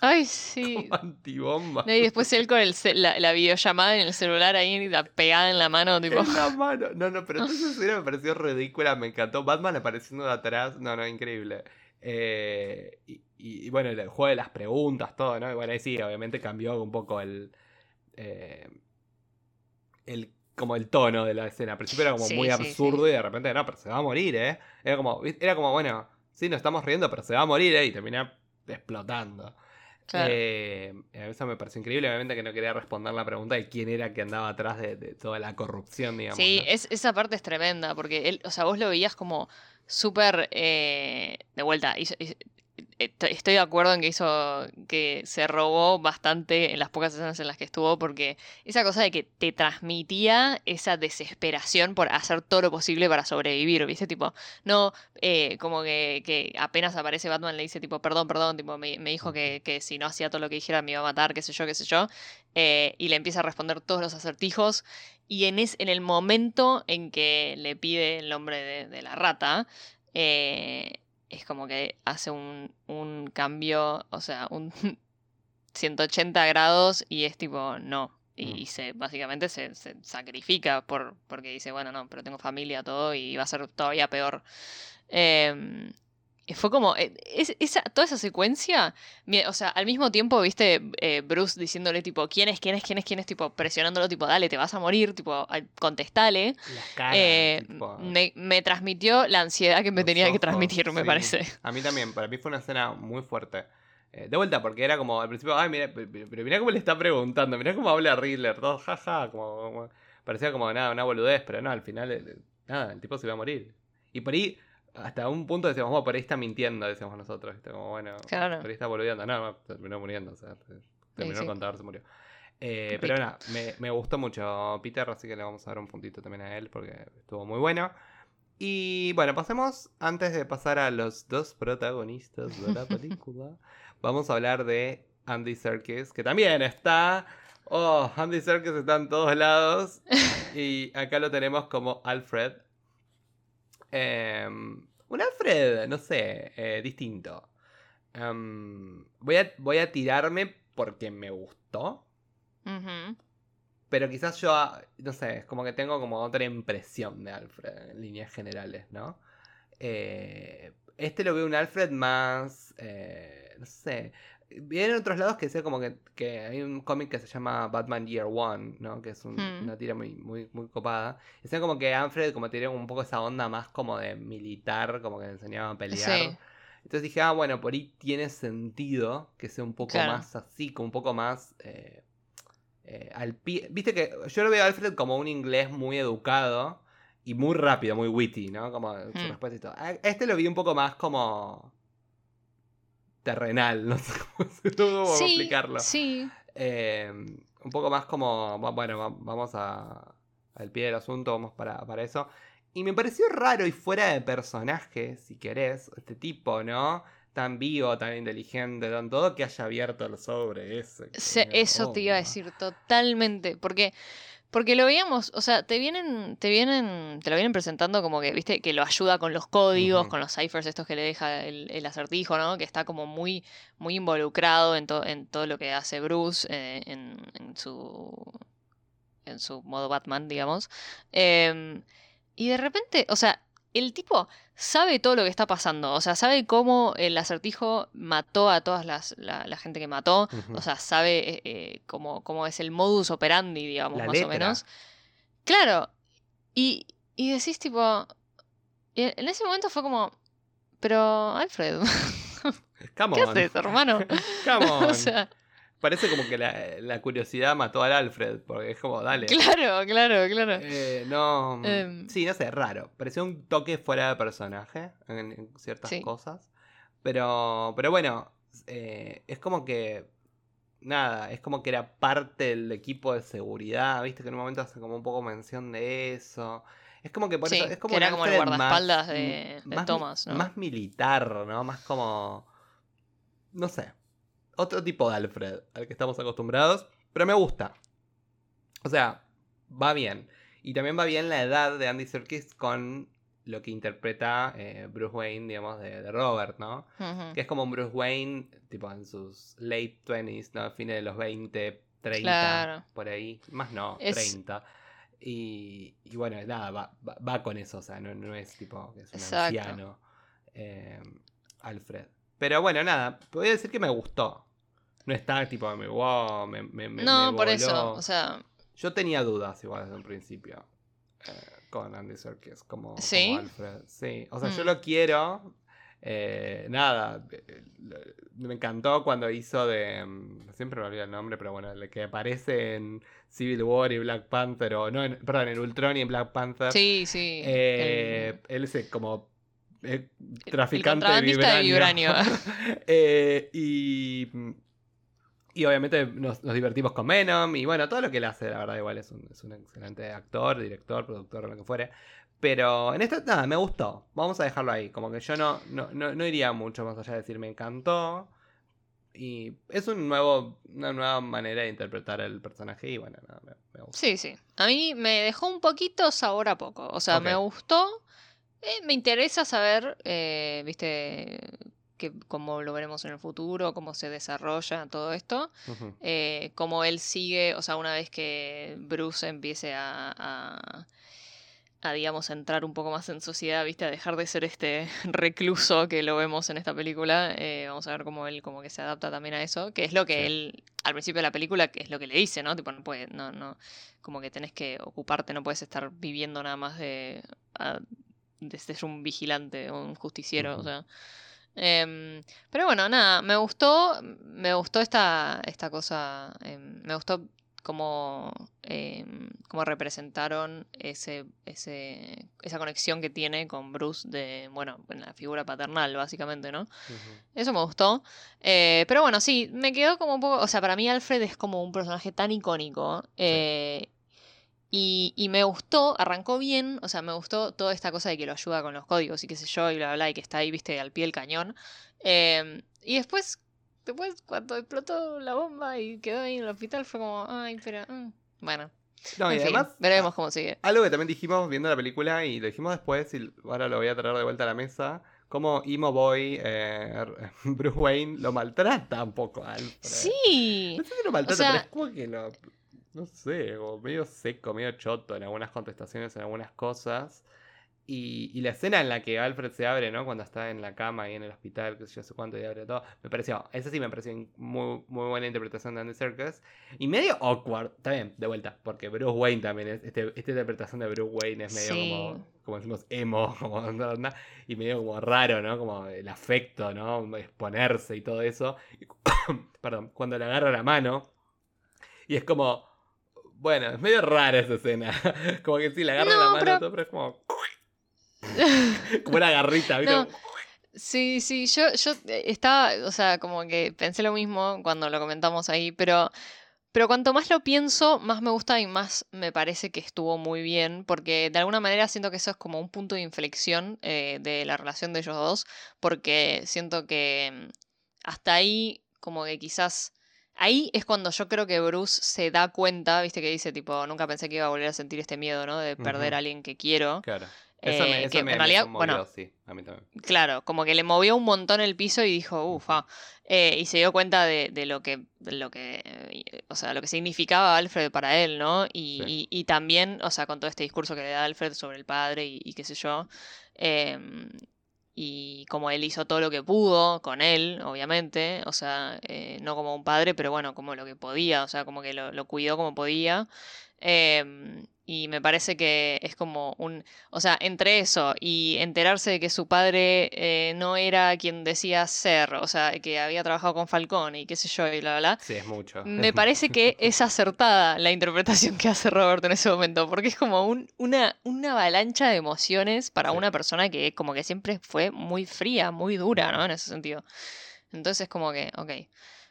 Ay, sí. antibomba. y después él con el la, videollamada en el celular ahí pegada en la mano, tipo. En la mano. No, no, pero entonces me pareció ridícula, me encantó. Batman apareciendo de atrás. No, no, increíble. Eh, y, bueno, el juego de las preguntas, todo, ¿no? Y bueno, ahí sí, obviamente cambió un poco el. Eh, el como el tono de la escena. Al principio era como muy absurdo y de repente, no, pero se va a morir, ¿eh? Era como, era como bueno, sí, nos estamos riendo, pero se va a morir, ¿eh? Y termina explotando. Eh, eso me pareció increíble. Obviamente que no quería responder la pregunta de quién era que andaba atrás de, toda la corrupción, digamos. Sí, es, esa parte es tremenda, porque él, o sea, vos lo veías como súper eh, de vuelta. Estoy de acuerdo en que hizo que se robó bastante en las pocas escenas en las que estuvo, porque esa cosa de que te transmitía esa desesperación por hacer todo lo posible para sobrevivir, ¿viste? Tipo, no, eh, como que, apenas aparece Batman le dice, tipo, perdón, perdón, tipo, me, dijo que, si no hacía todo lo que dijera me iba a matar, qué sé yo, qué sé yo, eh, y le empieza a responder todos los acertijos, y en el momento en que le pide el nombre de, de la rata, eh, es como que hace un, un cambio, o sea, un 180 grados y es tipo, no. Y, se, básicamente se, se, sacrifica por, porque dice, bueno, no, pero tengo familia, todo, y va a ser todavía peor. Eh, fue como, eh, esa, toda esa secuencia, o sea, al mismo tiempo, viste, eh, Bruce diciéndole, tipo, ¿quién es, quién es, quién es, quién es? Tipo, presionándolo, tipo, dale, te vas a morir, tipo, contestale. Eh, me, transmitió la ansiedad que me tenía que transmitir, me parece. A mí también, para mí fue una escena muy fuerte. de vuelta, porque era como, al principio, ay, mira, pero mira cómo le está preguntando, mira cómo habla Riddler, todo, jaja, como, parecía como nada, una boludez, pero no, al final, nada, el tipo se iba a morir. Y por ahí hasta un punto decíamos, bueno, por ahí está mintiendo, decíamos nosotros. Como, bueno, por ahí está boludeando. No, terminó muriendo, o sea, terminó sí, contar, se murió. Eh, pero nada, me, me, gustó mucho Peter, así que le vamos a dar un puntito también a él porque estuvo muy bueno. Y bueno, pasemos, antes de pasar a los dos protagonistas de la película, vamos a hablar de Andy Serkis, que también está... Oh, Andy Serkis está en todos lados. Y acá lo tenemos como Alfred, Em, un Alfred, no sé, eh, distinto. Em, voy, a, voy a tirarme porque me gustó. Pero quizás yo, no sé, es como que tengo como otra impresión de Alfred en líneas generales, ¿no? Eh, este lo veo un Alfred más, eh, no sé, Vienen otros lados que sea como que, hay un cómic que se llama Batman Year One, ¿no? Que es hmm. una tira muy, muy, muy copada. Y sea como que Alfred como tenía un poco esa onda más como de militar, como que le enseñaba a pelear. Entonces dije, ah, bueno, por ahí tiene sentido que sea un poco más así, como un poco más eh, eh, al pie. Viste que yo lo veo a Alfred como un inglés muy educado y muy rápido, muy witty, ¿no? Como su hmm. respuesta y todo. Este lo vi un poco más como terrenal, no sé cómo, explicarlo. Sí. Em, un poco más como, bueno, vamos a, al pie del asunto, vamos para, para eso. Y me pareció raro y fuera de personaje, si querés, este tipo, ¿no? Tan vivo, tan inteligente, tan todo, que haya abierto el sobre ese. eso te iba a decir totalmente, porque porque lo veíamos, o sea, te vienen, te vienen, te lo vienen presentando como que, viste, que lo ayuda con los códigos, con los ciphers estos que le deja el, acertijo, ¿no? Que está como muy, muy involucrado en, en todo lo que hace Bruce eh, en, en, su en su modo Batman, digamos. Em, y de repente, o sea, el tipo sabe todo lo que está pasando. O sea, sabe cómo el acertijo mató a toda la, gente que mató. O sea, sabe eh, eh, cómo, cómo, es el modus operandi, digamos, más o menos. Claro. Y, y decís, tipo. En ese momento fue como. Pero, Alfred. ¿Qué haces, hermano? o sea, Parece como que la, curiosidad mató al Alfred, porque es como, dale. Claro, claro, claro. Eh, no. Em. sí, no sé, raro. Pareció un toque fuera de personaje en, ciertas cosas. Pero, pero bueno, eh, es como que. Nada, es como que era parte del equipo de seguridad, viste que en un momento hace como un poco mención de eso. Es como que por eso. Es como que era como el guardaespaldas de, Thomas, ¿no? Más militar, ¿no? Más como. No sé otro tipo de Alfred al que estamos acostumbrados, pero me gusta. O sea, va bien. Y también va bien la edad de Andy Serkis con lo que interpreta eh, Bruce Wayne, digamos, de, Robert, ¿no? Que es como un Bruce Wayne, tipo en sus late 20s, ¿no? Fines de los 20, 30, por ahí. Más no, 30. Y, y, bueno, nada, va, va, con eso, o sea, no, no es tipo que es un anciano eh, Alfred. Pero bueno, nada, podría decir que me gustó. No está tipo, me, wow, me, me, No, por eso, o sea... Yo tenía dudas igual desde un principio eh, con Andy Serkis como, ¿Sí? Alfred. Sí, o sea, yo mm. lo quiero. Eh, nada, eh, me encantó cuando hizo de. mm, Siempre me olvido el nombre, pero bueno, el que aparece en Civil War y Black Panther, o no, en- perdón, en Ultron y en Black Panther. Sí, sí. Eh, el- Él es como eh, el traficante de contrabandista de vibranio. vibranio. Eh, y, y obviamente nos, nos divertimos con Venom. Y bueno, todo lo que él hace, la verdad, igual es un, es un excelente actor, director, productor, lo que fuere. Pero en esta, nada, me gustó. Vamos a dejarlo ahí. Como que yo no, no, no, no iría mucho más allá de decir me encantó. Y es un nuevo, una nueva manera de interpretar el personaje. Y bueno, nada, me, me gustó. Sí, sí. A mí me dejó un poquito sabor a poco. O sea, me gustó. Eh, me interesa saber, eh, viste, que, cómo lo veremos en el futuro, cómo se desarrolla todo esto. Eh, cómo él sigue, o sea, una vez que Bruce empiece a, a, a, digamos, entrar un poco más en sociedad, viste, a dejar de ser este recluso que lo vemos en esta película, eh, vamos a ver cómo él como que se adapta también a eso, que es lo que Sí. él, al principio de la película, que es lo que le dice, ¿no? Tipo, no puede, no, no, como que tenés que ocuparte, no puedes estar viviendo nada más de, a- de ser un vigilante o un justiciero, o sea. Em, pero bueno, nada, me gustó, me gustó esta, esta cosa, em, me gustó cómo, em, cómo representaron ese, ese, esa conexión que tiene con Bruce de, bueno, en la figura paternal, básicamente, ¿no? Eso me gustó. Eh, pero bueno, sí, me quedó como un poco. O sea, para mí Alfred es como un personaje tan icónico. eh, y, y me gustó, arrancó bien. O sea, me gustó toda esta cosa de que lo ayuda con los códigos y qué sé yo, y bla, bla, bla, y que está ahí, viste, al pie del cañón. Eh, y después, después, cuando explotó la bomba y quedó ahí en el hospital, fue como, ay, pero. mm". Bueno, No, y en fin, además, veremos cómo sigue. Algo que también dijimos viendo la película y lo dijimos después y ahora lo voy a traer de vuelta a la mesa, como Emo Boy, eh, Bruce Wayne, lo maltrata un poco a Alfred. Sí. No sé si lo maltrata, sea- pero es como que lo... No sé, como medio seco, medio choto en algunas contestaciones, en algunas cosas. Y, y la escena en la que Alfred se abre, ¿no? Cuando está en la cama y en el hospital, que sé yo sé cuánto, y abre todo. Me pareció, esa sí me pareció muy, muy buena interpretación de Andy Serkis. Y medio awkward, también, de vuelta, porque Bruce Wayne también es, este, esta interpretación de Bruce Wayne es medio Sí. como, como decimos, emo, como y medio como raro, ¿no? Como el afecto, ¿no? Exponerse y todo eso. Y perdón, cuando le agarra la mano, y es como, bueno, es medio rara esa escena. como que sí, le agarra No, la mano, pero- todo, pero es como... como una garrita, ¿viste? No. Sí, sí, yo, yo estaba, o sea, como que pensé lo mismo cuando lo comentamos ahí, pero, pero cuanto más lo pienso, más me gusta y más me parece que estuvo muy bien, porque de alguna manera siento que eso es como un punto de inflexión eh, de la relación de ellos dos, porque siento que mm, hasta ahí, como que quizás... Ahí es cuando yo creo que Bruce se da cuenta, viste que dice tipo, nunca pensé que iba a volver a sentir este miedo, ¿no? De perder a alguien que quiero. Claro. Eso me, Eh, eso que me- en me realidad, conmovió, bueno, sí, a mí también. Claro, como que le movió un montón el piso y dijo, ufa. Eh, y se dio cuenta de, de lo que, de lo que, eh, o sea, lo que significaba Alfred para él, ¿no? Y, Sí. y- y también, o sea, con todo este discurso que le da Alfred sobre el padre y, y qué sé yo. Y como él hizo todo lo que pudo con él, obviamente, o sea, eh, no como un padre, pero bueno, como lo que podía, o sea, como que lo, lo cuidó como podía. Em, y me parece que es como un, o sea, entre eso y enterarse de que su padre eh, no era quien decía ser, o sea, que había trabajado con Falcón y qué sé yo, y bla, bla, bla. Sí, es mucho. Me parece que es acertada la interpretación que hace Roberto en ese momento, porque es como un- una, una avalancha de emociones para Sí. una persona que como que siempre fue muy fría, muy dura, ¿no? En ese sentido. Entonces como que, ok,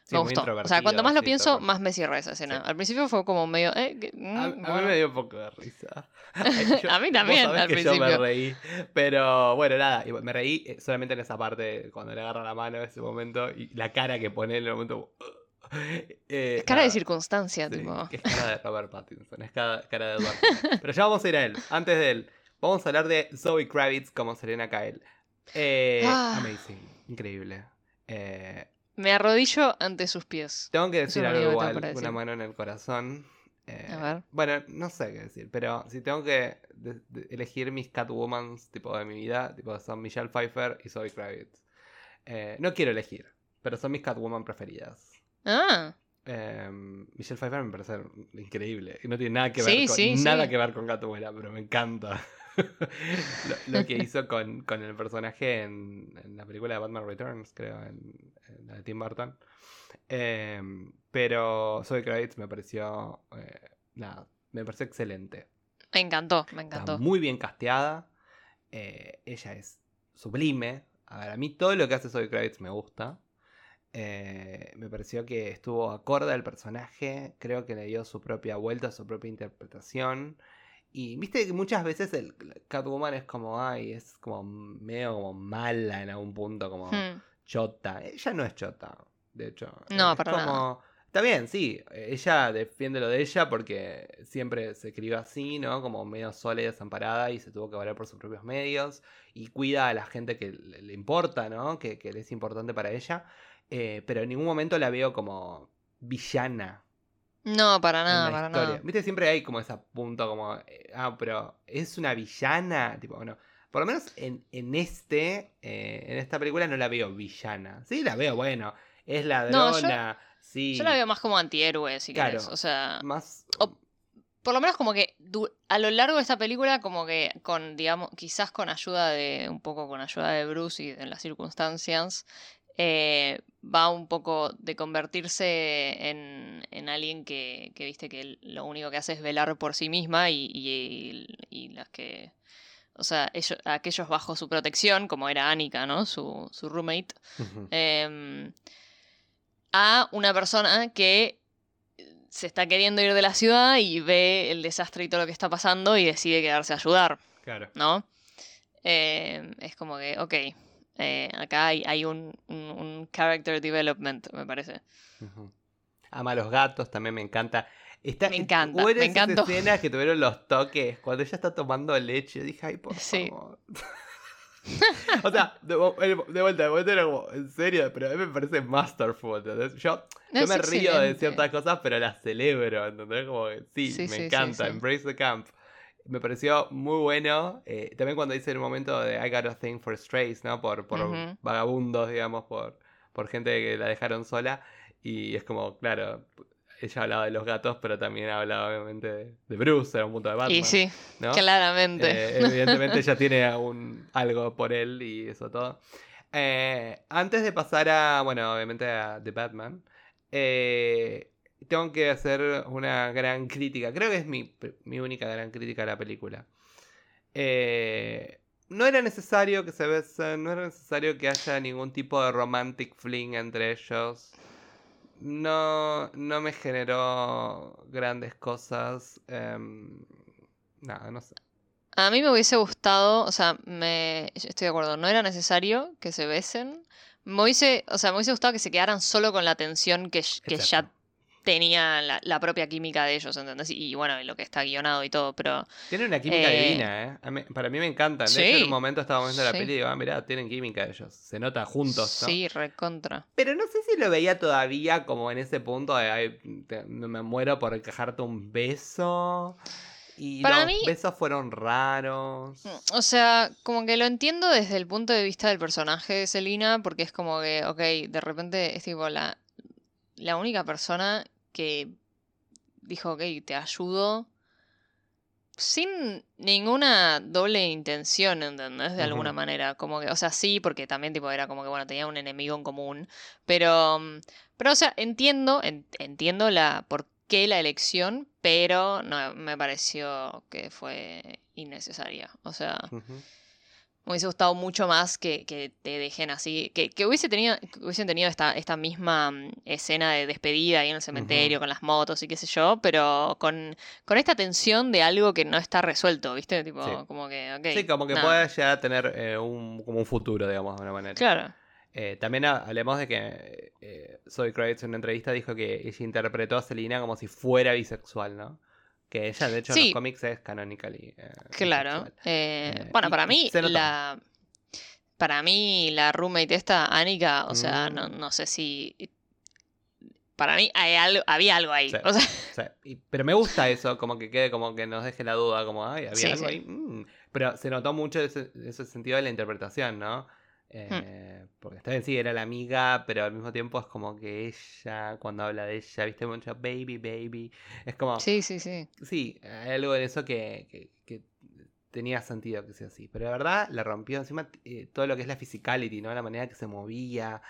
Sí, me muy gustó. O sea, cuanto más lo sí, pienso, más me cierra esa escena. Sí. Al principio fue como medio... eh, que- mm, A, a mí me dio un poco de risa. A mí también, al que yo me principio. reí. Pero bueno, nada, me reí eh, solamente en esa parte, cuando le agarra la mano en ese momento y la cara que pone en el momento. Eh, Es cara de circunstancia, sí, tipo. Es cara de Robert Pattinson, es cara, cara de Edward. Pero ya vamos a ir a él. Antes de él, vamos a hablar de Zoe Kravitz como Selena Kyle. Eh, Ah. Amazing, increíble. Eh, Me arrodillo ante sus pies. tengo que decir algo igual, una mano en el corazón. Eh, A ver. Bueno, no sé qué decir, pero si tengo que de- de- elegir mis Catwomans tipo de mi vida, tipo son Michelle Pfeiffer y Zoe Kravitz. Eh, no quiero elegir, pero son mis Catwoman preferidas. Ah, Eh, Michelle Pfeiffer me parece increíble y no tiene nada que ver Sí, con sí, nada sí. que ver con Catwoman, pero me encanta. lo, que hizo con, el personaje en, la película de Batman Returns, creo, en, la de Tim Burton. Em, pero Zoe Kravitz me pareció. Eh, nada, me pareció excelente. Me encantó, me encantó. muy bien casteada. Eh, ella es sublime. A ver, a mí todo lo que hace Zoe Kravitz me gusta. Eh, me pareció que estuvo acorde al personaje. Creo que le dio su propia vuelta, su propia interpretación. Y viste que muchas veces el Catwoman es como, ay, es como medio como mala en algún punto, como hmm. chota. Ella no es chota, de hecho. No, para nada. Está bien, sí, ella defiende lo de ella porque siempre se crió así, ¿no? Como medio sola y desamparada y se tuvo que valer por sus propios medios y cuida a la gente que le, importa, ¿no? Que, que, es importante para ella. Eh, pero en ningún momento la veo como villana. No, para nada, para nada. Viste, siempre hay como ese punto como, eh, ah, pero es una villana, tipo, bueno, por lo menos en, en este, eh, en esta película no la veo villana. Sí, la veo, bueno, es ladrona, yo, sí. Yo la veo más como antihéroe, si claro, querés, o sea... Más... por lo menos como que a lo largo de esta película, como que con, digamos, quizás con ayuda de, un poco con ayuda de Bruce y en las circunstancias, eh, va un poco de convertirse en, en alguien que, que, viste, que lo único que hace es velar por sí misma y, y, las que... O sea, ellos, aquellos bajo su protección, como era Annika, ¿no? Su, su roommate. Em, a una persona que se está queriendo ir de la ciudad y ve el desastre y todo lo que está pasando y decide quedarse a ayudar. Claro. ¿No? Em, es como que, ok, eh, acá hay, un, character development, me parece. Ama a los gatos, también me encanta. Está, me encanta, me encanta. escenas que tuvieron los toques cuando ella está tomando leche. Dije, ay, por sí. favor. o sea, de, vuelta, de vuelta era como, en serio, pero a mí me parece masterful. Yo, yo me río de ciertas cosas, pero las celebro. ¿entendés? Como sí, me encanta. Embrace the camp. Me pareció muy bueno. Eh, también cuando dice el momento de I got a thing for strays, ¿no? Por, por vagabundos, digamos, por, por gente que la dejaron sola. Y es como, claro, ella hablaba de los gatos, pero también hablaba obviamente de, Bruce, era un punto de Batman. Y sí, claramente. Eh, evidentemente ella tiene algo por él y eso todo. Eh, antes de pasar a, bueno, obviamente a The Batman, eh, tengo que hacer una gran crítica. Creo que es mi, única gran crítica a la película. Eh, no era necesario que se besen, no era necesario que haya ningún tipo de romantic fling entre ellos. No, no me generó grandes cosas. Em, nada, no sé. A mí me hubiese gustado, o sea, me, estoy de acuerdo, no era necesario que se besen. Me hubiese, o sea, me hubiese gustado que se quedaran solo con la tensión que, que ya tenía la, propia química de ellos, ¿entendés? Y, bueno, lo que está guionado y todo, pero... Tienen una química eh, divina, ¿eh? para mí me encanta. en un momento estábamos viendo la peli y digo, ah, mirá, tienen química ellos. Se nota juntos, ¿no? Sí, recontra. Pero no sé si lo veía todavía como en ese punto de, ay, me muero por encajarte un beso. Y los besos fueron raros. Mm, o sea, como que lo entiendo desde el punto de vista del personaje de Selina, porque es como que, ok, de repente es tipo la, la única persona que dijo, ok, te ayudo sin ninguna doble intención, ¿entendés? De alguna manera. Como que, o sea, sí, porque también tipo era como que, bueno, tenía un enemigo en común. Pero, mm, pero o sea, entiendo, entiendo la por qué la elección, pero no, me pareció que fue innecesaria. O sea, me hubiese gustado mucho más que, te dejen así. Que, que, hubiese tenido, hubiesen tenido esta, esta misma mm, escena de despedida ahí en el cementerio con las motos y qué sé yo, pero con, con esta tensión de algo que no está resuelto, ¿viste? Tipo, como que, Sí, como que puede ya tener eh, un, como un futuro, digamos, de una manera. Claro. Eh, también hablemos de que eh, Zoe Kravitz en una entrevista dijo que ella interpretó a Selina como si fuera bisexual, ¿no? Que ella, de hecho, en los cómics es canonically. Eh, claro. Eh, eh, bueno, para mí, la. Para mí, la roommate esta, Annika, o sea, no, mm. no sé si. Para mí hay algo, había algo ahí. pero me gusta eso, como que quede como que nos deje la duda, como, ay, había algo ahí. Mm. Pero se notó mucho ese, ese sentido de la interpretación, ¿no? Hmm. Eh, porque está bien, sí, era la amiga, pero al mismo tiempo es como que ella, cuando habla de ella, viste mucho baby, baby. Es como. Sí, sí, sí. Sí, hay algo de eso que, tenía sentido que sea así. Pero la verdad la rompió encima eh, todo lo que es la physicality, ¿no? La manera que se movía,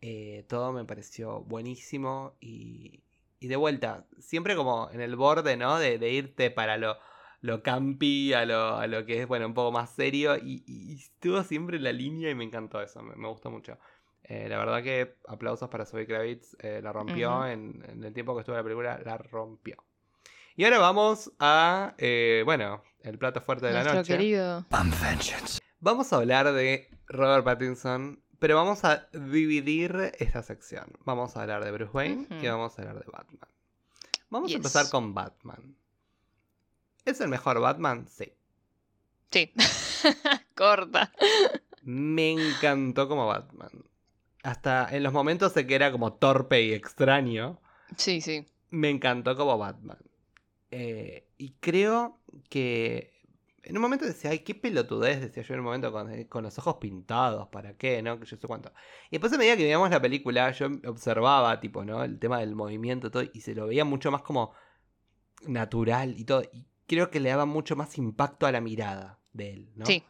eh, todo me pareció buenísimo y, y de vuelta, siempre como en el borde, ¿no? De, de irte para lo, lo campi, a lo, a lo que es, bueno, un poco más serio y, y estuvo siempre en la línea y me encantó eso, me, me gustó mucho. Eh, la verdad que aplausos para Zoe Kravitz, eh, la rompió en, en el tiempo que estuvo en la película, la rompió. Y ahora vamos a, eh, bueno, el plato fuerte de la noche. querido. Vamos a hablar de Robert Pattinson, pero vamos a dividir esta sección. Vamos a hablar de Bruce Wayne y vamos a hablar de Batman. Vamos Yes. a empezar con Batman. ¿Es el mejor Batman? Sí. Sí. Corta. Me encantó como Batman. Hasta en los momentos de que era como torpe y extraño, Sí, sí. me encantó como Batman. Eh, y creo que en un momento decía, ay, qué pelotudez, decía yo en un momento con, eh, con los ojos pintados, ¿para qué? ¿No? Que yo sé cuánto. Y después a medida que veíamos la película, yo observaba, tipo, ¿no? El tema del movimiento y todo, y se lo veía mucho más como natural y todo. Y creo que le daba mucho más impacto a la mirada de él, ¿no? Sí.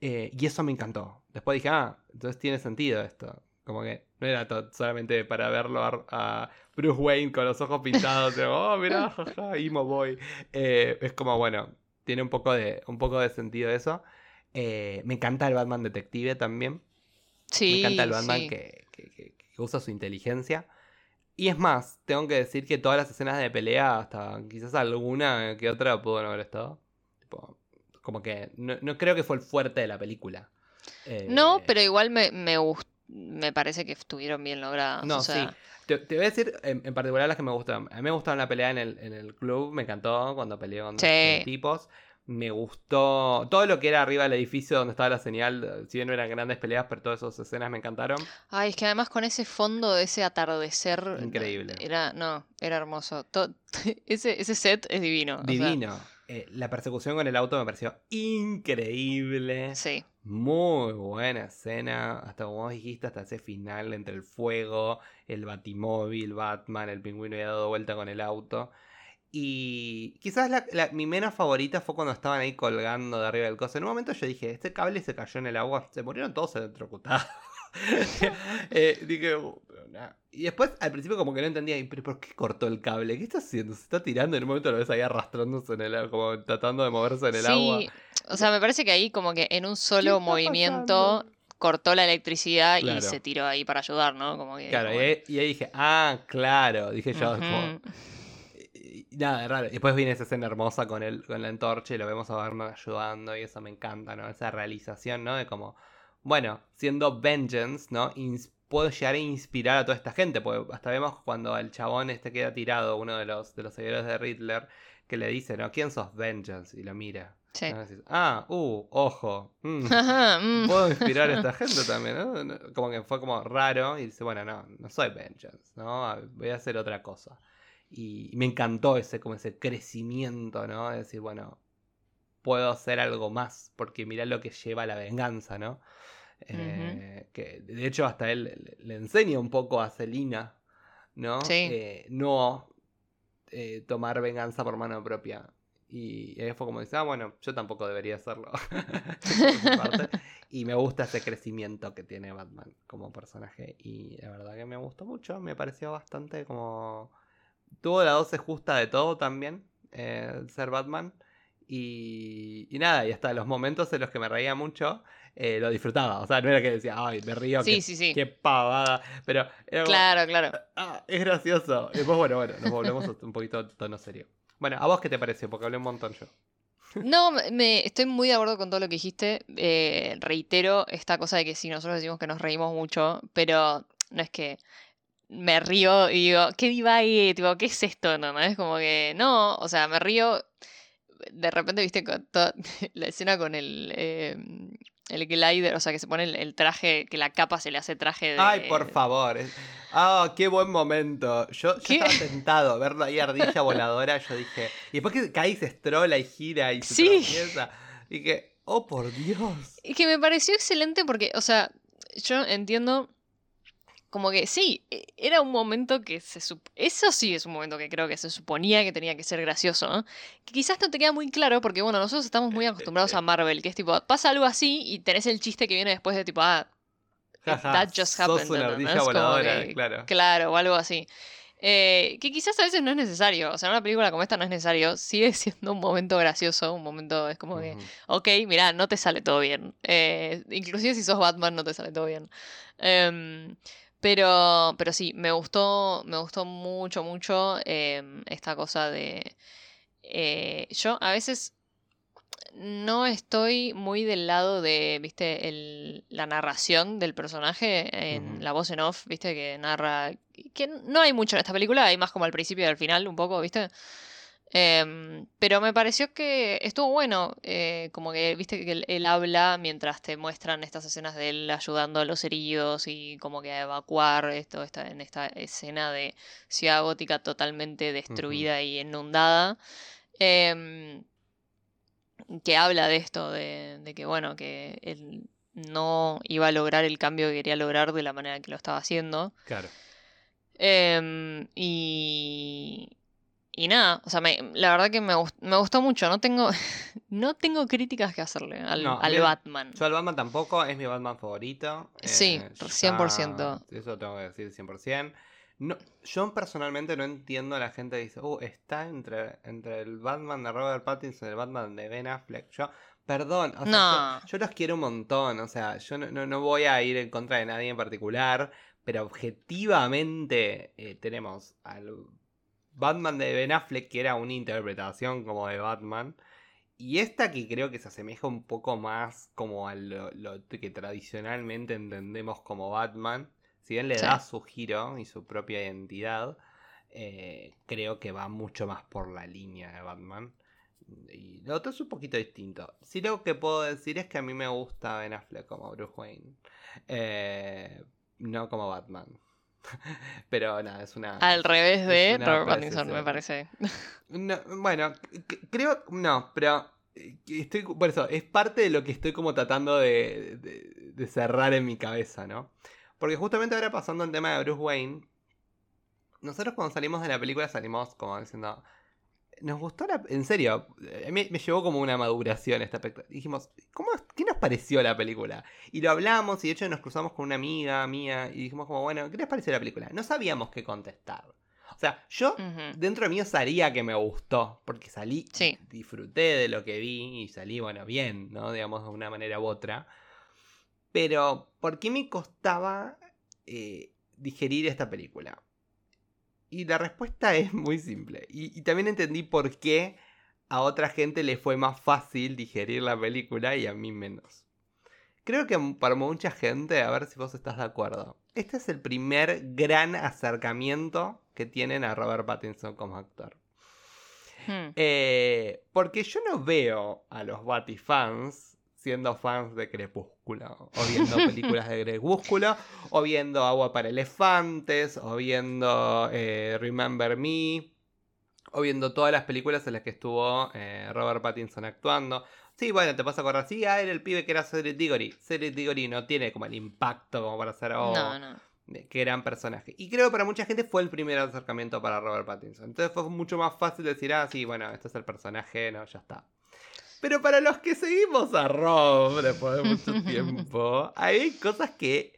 Eh, y eso me encantó. Después dije, ah, entonces tiene sentido esto. Como que no era solamente para verlo a, a Bruce Wayne con los ojos pintados, y, oh, mirá, jaja, emo boy. Eh, es como, bueno, tiene un poco de, un poco de sentido eso. Eh, me encanta el Batman detective también. Sí. me encanta el Batman sí. que- que- que usa su inteligencia. Y es más, tengo que decir que todas las escenas de pelea, hasta quizás alguna que otra, pudo no haber estado. Tipo, como que no, no creo que fue el fuerte de la película. Eh, No, pero igual me, me gust- me parece que estuvieron bien logradas. No, o sea, sí. Te, te voy a decir en, en particular las que me gustaron. A mí me gustaron la pelea en el, en el club, me encantó cuando peleé con Sí. los tipos. Me gustó todo lo que era arriba del edificio donde estaba la señal. Si bien no eran grandes peleas, pero todas esas escenas me encantaron. Ay, es que además con ese fondo de ese atardecer. no, Increíble. Era, no, era hermoso. Ese, ese set es divino. o sea, Divino. Eh, la persecución con el auto me pareció increíble. sí. Muy buena escena. Hasta como vos dijiste, hasta ese final entre el fuego, el batimóvil, Batman, el pingüino ya dado vuelta con el auto. Y quizás la- la- mi menos favorita fue cuando estaban ahí colgando de arriba del coso. En un momento yo dije, este cable se cayó en el agua, se murieron todos electrocutados. Eh, dije, "Uh, pero nah". Y después al principio como que no entendía, "¿Y ¿pero por qué cortó el cable? ¿Qué está haciendo? Se está tirando, en un momento lo ves ahí arrastrándose en el agua, como tratando de moverse en el agua. Sí, o sea, me parece que ahí como que en un solo movimiento pasando? cortó la electricidad Claro. y se tiró ahí para ayudar, ¿no? Como que, Claro, y ahí, y ahí dije, ah, claro, dije yo, y nada, raro. Después viene esa escena hermosa con el, con la antorcha y lo vemos a Batman ayudando y eso me encanta, ¿no? Esa realización, ¿no? De como, bueno, siendo Vengeance, ¿no? Ins- puedo llegar a inspirar a toda esta gente, porque hasta vemos cuando el chabón este queda tirado, uno de los, de los seguidores de Riddler, que le dice, ¿no? ¿Quién sos Vengeance? Y lo mira. Sí. ¿no? Decís, ah, uh, ojo. mm, mm. puedo inspirar a esta gente también, ¿no? Como que fue como raro y dice, bueno, no, no soy Vengeance, ¿no? Voy a hacer otra cosa. Y me encantó ese, como ese crecimiento, ¿no? De decir, bueno, puedo hacer algo más, porque mirá lo que lleva la venganza, ¿no? Eh, que de hecho hasta él le, enseña un poco a Selina, ¿no? Sí. Eh, no eh, tomar venganza por mano propia. Y ahí fue como dice, ah, bueno, yo tampoco debería hacerlo. Y me gusta ese crecimiento que tiene Batman como personaje. Y la verdad que me gustó mucho. Me pareció bastante como. Tuvo la dosis justa de todo también. eh, ser Batman. Y, y nada, y hasta los momentos en los que me reía mucho, eh, lo disfrutaba. O sea, no era que decía, ay, me río, Sí, qué, sí, sí. qué pavada. Pero era como, Claro, claro. ah, es gracioso. Y después, bueno, bueno, nos volvemos un poquito a tono serio. Bueno, ¿a vos qué te pareció? Porque hablé un montón yo. No, me- estoy muy de acuerdo con todo lo que dijiste. Eh, reitero esta cosa de que sí, nosotros decimos que nos reímos mucho, pero no es que me río y digo, qué divague, tipo, ¿qué es esto? No, ¿no? Es como que, no, o sea, me río. De repente, viste, con toda la escena con el, eh, el glider, o sea, que se pone el, el traje, que la capa se le hace traje de. Ay, por favor. Ah, qué buen momento. Yo, yo estaba tentado verlo ahí ardilla voladora. Yo dije. Y después que cae y se estrola y gira y se Sí. Dije, oh por Dios. Y que me pareció excelente porque, o sea, yo entiendo como que sí, e, era un momento que se... Eso sí es un momento que creo que se suponía que tenía que ser gracioso, ¿no? Que quizás no te queda muy claro porque, bueno, nosotros estamos muy acostumbrados a Marvel, que es tipo, pasa algo así y tenés el chiste que viene después de tipo, ah, that just happened. Sos una ardilla voladora, claro. Claro, o algo así. Eh, que quizás a veces no es necesario. O sea, una película como esta no es necesario. Sigue siendo un momento gracioso. Un momento es como que, ok, mira, no te sale todo bien. Eh, inclusive si sos Batman no te sale todo bien. Em, pero, pero sí, me gustó, me gustó mucho, mucho em, esta cosa de... Eh, yo a veces no estoy muy del lado de, viste, el, la narración del personaje en la voz en off, viste, que narra. Que no hay mucho en esta película, hay más como al principio y al final, un poco, viste. Em, pero me pareció que estuvo bueno, eh, como que, viste, que él, habla mientras te muestran estas escenas de él ayudando a los heridos y como que a evacuar esto, está en esta escena de ciudad gótica totalmente destruida y inundada. Eh, que habla de esto, de, que bueno, que él no iba a lograr el cambio que quería lograr de la manera que lo estaba haciendo. Claro. Em, y, y nada, o sea, la verdad que me, me, gustó mucho. No tengo, no tengo críticas que hacerle al, al Batman. Yo al Batman tampoco, es mi Batman favorito. Sí, 100%. Eh, eso tengo que decir 100%. No, yo personalmente no entiendo a la gente que dice, uh, está entre, entre el Batman de Robert Pattinson y el Batman de Ben Affleck. Yo, perdón, yo, los quiero un montón, o sea, yo no, voy a ir en contra de nadie en particular, pero objetivamente eh, tenemos al Batman de Ben Affleck, que era una interpretación como de Batman, y esta que creo que se asemeja un poco más como a lo que tradicionalmente entendemos como Batman si bien le da su giro y su propia identidad, eh, creo que va mucho más por la línea de Batman. Y lo otro es un poquito distinto. Sí lo que puedo decir es que a mí me gusta Ben Affleck como Bruce Wayne. Eh, no como Batman. Pero nada, es una... Al revés de Robert Pattinson, me parece. bueno, creo... No, pero... Eh, estoy, por eso, es parte de lo que estoy como tratando de, de cerrar en mi cabeza, ¿no? Porque justamente ahora pasando el tema de Bruce Wayne, nosotros cuando salimos de la película salimos como diciendo, nos gustó la... En serio, me, me llevó como una maduración este aspecto. Dijimos, ¿cómo, ¿qué nos pareció la película? Y lo hablamos y de hecho nos cruzamos con una amiga mía y dijimos como, bueno, ¿qué les pareció la película? No sabíamos qué contestar. O sea, yo dentro de mí sabía que me gustó, porque salí, disfruté de lo que vi y salí, bueno, bien, ¿no? Digamos, de una manera u otra. Pero, ¿por qué me costaba eh, digerir esta película? Y la respuesta es muy simple. Y, también entendí por qué a otra gente le fue más fácil digerir la película y a mí menos. Creo que para mucha gente, a ver si vos estás de acuerdo, este es el primer gran acercamiento que tienen a Robert Pattinson como actor. Hmm. Eh, porque yo no veo a los Batifans siendo fans de Crepúsculo, o viendo películas de Crepúsculo, o viendo Agua para Elefantes, o viendo eh, Remember Me, o viendo todas las películas en las que estuvo eh, Robert Pattinson actuando. Sí, bueno, te pasa a acordar, sí, ah, era el pibe que era Cedric Diggory. Cedric Diggory no tiene como el impacto como para ser, oh, no, no. qué gran personaje. Y creo que para mucha gente fue el primer acercamiento para Robert Pattinson. Entonces fue mucho más fácil decir, ah, sí, bueno, este es el personaje, no, ya está. Pero para los que seguimos a Rob después de mucho tiempo, hay cosas que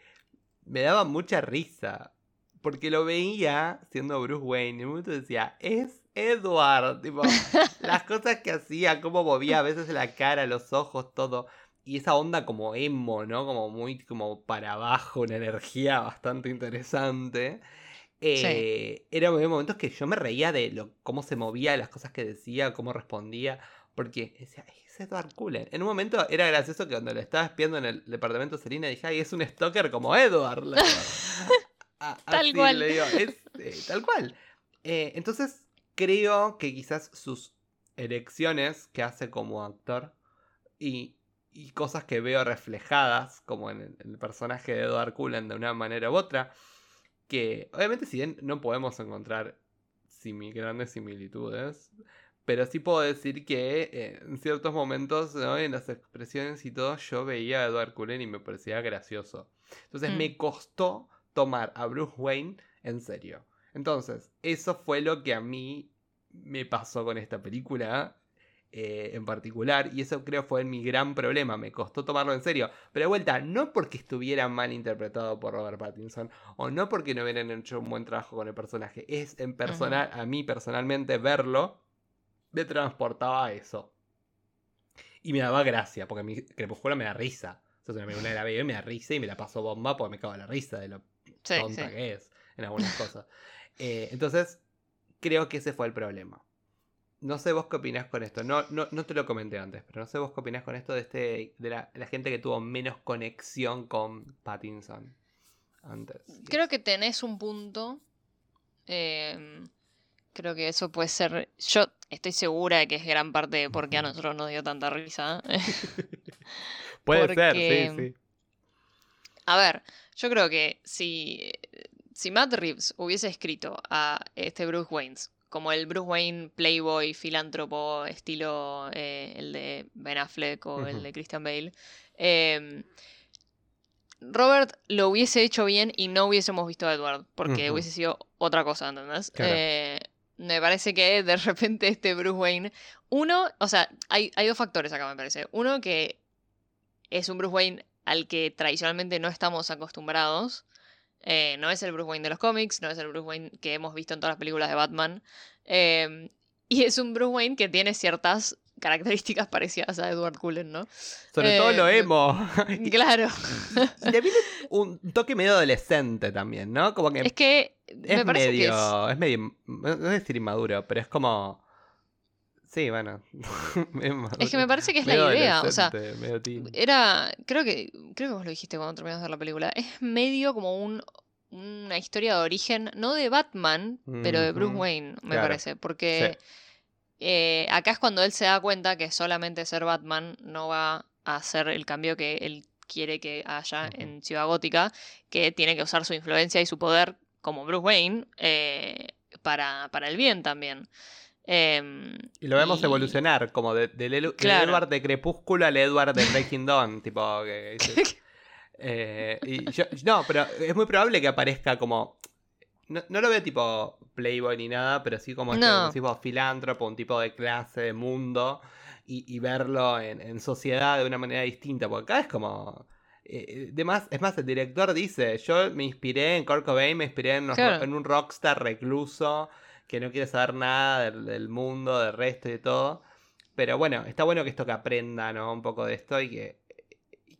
me daban mucha risa. Porque lo veía siendo Bruce Wayne y momento decía, es Edward. Tipo, las cosas que hacía, cómo movía a veces la cara, los ojos, todo. Y esa onda como emo, ¿no? Como muy como para abajo, una energía bastante interesante. Eh, Eran momentos que yo me reía de lo, cómo se movía, las cosas que decía, cómo respondía. Porque decía, es Edward Cullen. En un momento era gracioso que cuando le estaba espiando en el departamento de Selina dije, ay, es un stalker como Edward. tal cual. Le digo, es, eh, tal cual. Eh, entonces, creo que quizás sus elecciones que hace como actor y, y cosas que veo reflejadas, como en el, personaje de Edward Cullen de una manera u otra, que obviamente si bien no podemos encontrar grandes similitudes, pero sí puedo decir que eh, en ciertos momentos, en las expresiones y todo, yo veía a Edward Cullen y me parecía gracioso. Entonces me mm. costó tomar a Bruce Wayne en serio. Entonces, eso fue lo que a mí me pasó con esta película eh, en particular, y eso creo fue mi gran problema, me costó tomarlo en serio. Pero de vuelta, no porque estuviera mal interpretado por Robert Pattinson, o no porque no hubieran hecho un buen trabajo con el personaje, es en personal, a mí personalmente verlo, me transportaba a eso. Y me daba gracia, porque mi Crepúsculo me da risa. O sea, una de la veo y me da risa y me la paso bomba porque me cago en la risa de lo tonta que es en algunas cosas. Eh, entonces, creo que ese fue el problema. No sé vos qué opinás con esto. No, no, no te lo comenté antes, pero no sé vos qué opinás con esto de este. de la, gente que tuvo menos conexión con Pattinson antes. Creo que tenés un punto. Em, creo que eso puede ser. Yo estoy segura de que es gran parte de por qué a nosotros nos dio tanta risa. puede ser, sí, sí. A ver, yo creo que si, si Matt Reeves hubiese escrito a este Bruce Wayne como el Bruce Wayne Playboy filántropo estilo eh, el de Ben Affleck o el de Christian Bale. Em, Robert lo hubiese hecho bien y no hubiésemos visto a Edward, porque hubiese sido otra cosa, ¿entendés? Eh, me parece que de repente este Bruce Wayne, uno, o sea, hay, hay dos factores acá, me parece. Uno que es un Bruce Wayne al que tradicionalmente no estamos acostumbrados. Eh, no es el Bruce Wayne de los cómics, no es el Bruce Wayne que hemos visto en todas las películas de Batman. Em, y es un Bruce Wayne que tiene ciertas características parecidas a Edward Cullen, ¿no? Sobre todo lo em, emo. claro. y también un toque medio adolescente también, ¿no? Como que. Es que. Es medio. es... medio. No es decir inmaduro, pero es como. Sí, bueno. es que me parece que es la idea. O sea, era. Creo que. Creo que vos lo dijiste cuando terminamos de ver la película. Es medio como un una historia de origen, no de Batman, pero de Bruce Wayne, me parece. Porque eh, acá es cuando él se da cuenta que solamente ser Batman no va a hacer el cambio que él quiere que haya en Ciudad Gótica, que tiene que usar su influencia y su poder como Bruce Wayne eh, para, para el bien también. Em, y lo vemos evolucionar, como de, del, Edward de Crepúsculo al Edward de Breaking Dawn, tipo que eh, y no, pero es muy probable que aparezca como. No, lo veo tipo Playboy ni nada, pero sí como este, un tipo filántropo, un tipo de clase, de mundo, y, verlo en, sociedad de una manera distinta. Porque acá es como. Eh, es más, el director dice: Yo me inspiré en Kurt Cobain, me inspiré en, un rockstar recluso que no quiere saber nada del, del, mundo, del resto y de todo. Pero bueno, está bueno que esto que aprenda, ¿no? Un poco de esto y que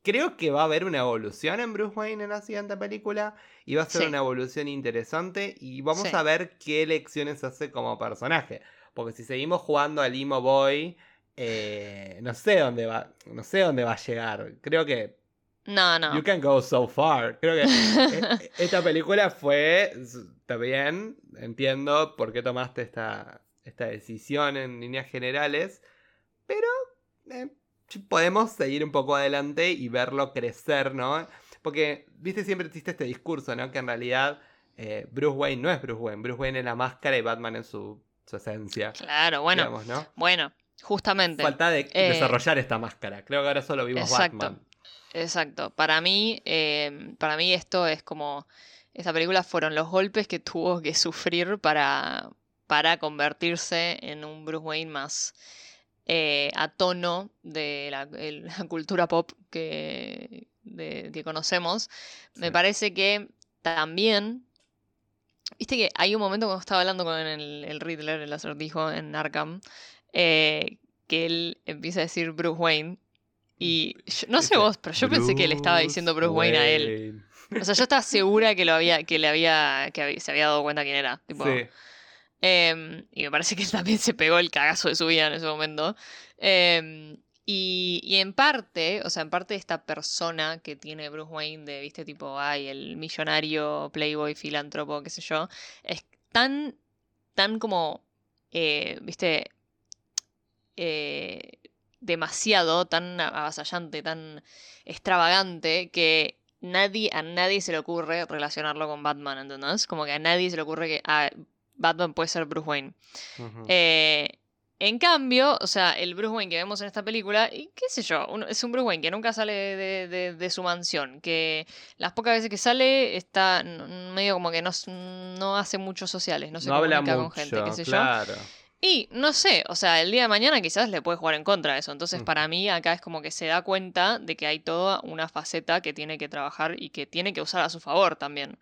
Creo que va a haber una evolución en Bruce Wayne en la siguiente película y va a ser una evolución interesante y vamos a ver qué elecciones hace como personaje. Porque si seguimos jugando al Emo Boy, eh, no sé dónde va, no sé dónde va a llegar. Creo que no, no. You can go so far. Creo que e, esta película fue. Está bien, entiendo por qué tomaste esta, esta decisión en líneas generales. Pero eh, podemos seguir un poco adelante y verlo crecer, ¿no? Porque, viste, siempre existe este discurso, ¿no? Que en realidad eh, Bruce Wayne no es Bruce Wayne. Bruce Wayne es la máscara y Batman es su, esencia. Claro, bueno. ¿no? Bueno, justamente. Falta de eh, desarrollar esta máscara. Creo que ahora solo vimos exacto, Batman. Exacto. Para mí, eh, para mí esto es como. Esta película fueron los golpes que tuvo que sufrir para, para convertirse en un Bruce Wayne más eh, a tono de la, cultura pop que, que conocemos. Me parece que también. Viste que hay un momento cuando estaba hablando con el, el Riddler, el acertijo en Arkham, eh, que él empieza a decir Bruce Wayne. Y no sé vos, pero yo pensé que le estaba diciendo Bruce Wayne, a él. O sea, yo estaba segura que lo había, que le había, que se había dado cuenta quién era. Tipo, sí. Em, y me parece que también se pegó el cagazo de su vida en ese momento. Em, y, en parte, o sea, en parte esta persona que tiene Bruce Wayne de, viste, tipo, ay, el millonario, playboy, filántropo, qué sé yo, es tan, tan como, eh, viste, eh, demasiado, tan avasallante, tan extravagante, que nadie, a nadie se le ocurre relacionarlo con Batman, ¿entendés? Como que a nadie se le ocurre que, ah, Batman puede ser Bruce Wayne. Eh, En cambio, o sea, el Bruce Wayne que vemos en esta película, y qué sé yo, es un Bruce Wayne que nunca sale de, su mansión, que las pocas veces que sale está medio como que no, no hace muchos sociales, no se comunica con gente, qué sé claro. yo. Y no sé, o sea, el día de mañana quizás le puede jugar en contra de eso. Entonces, para mí, acá es como que se da cuenta de que hay toda una faceta que tiene que trabajar y que tiene que usar a su favor también.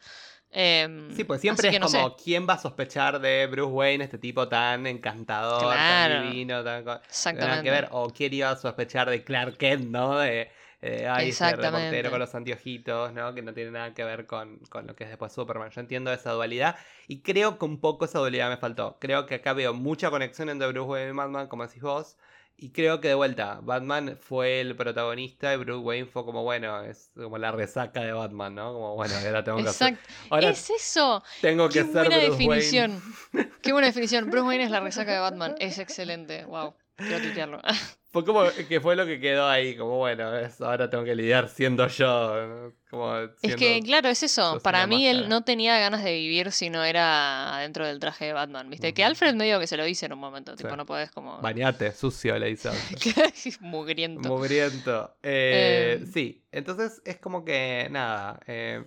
Em, sí, pues siempre es como, ¿quién va a sospechar de Bruce Wayne, este tipo tan encantador, tan divino, tan... Exactamente. que ver, o quién iba a sospechar de Clark Kent, ¿no? De, eh, ahí ese reportero con los anteojitos, ¿no? Que no tiene nada que ver con, con, lo que es después Superman. Yo entiendo esa dualidad y creo que un poco esa dualidad me faltó. Creo que acá veo mucha conexión entre Bruce Wayne y Batman, como decís vos. Y creo que de vuelta, Batman fue el protagonista y Bruce Wayne fue como, bueno, es como la resaca de Batman, ¿no? Como, bueno, ahora tengo que hacer. Ahora es eso. Tengo que Qué ser buena Bruce definición. Wayne. Qué buena definición. Bruce Wayne es la resaca de Batman. Es excelente. Wow. Quiero tuitearlo. Fue como que fue lo que quedó ahí, como bueno, ahora tengo que lidiar siendo yo. Como es que, claro, es eso. Para mí él no tenía ganas de vivir si no era adentro del traje de Batman, ¿viste? Que Alfred medio que se lo dice en un momento, tipo, no podés como... Bañate, sucio, le dice Mugriento. Mugriento. Eh, em. Sí, entonces es como que, nada, eh,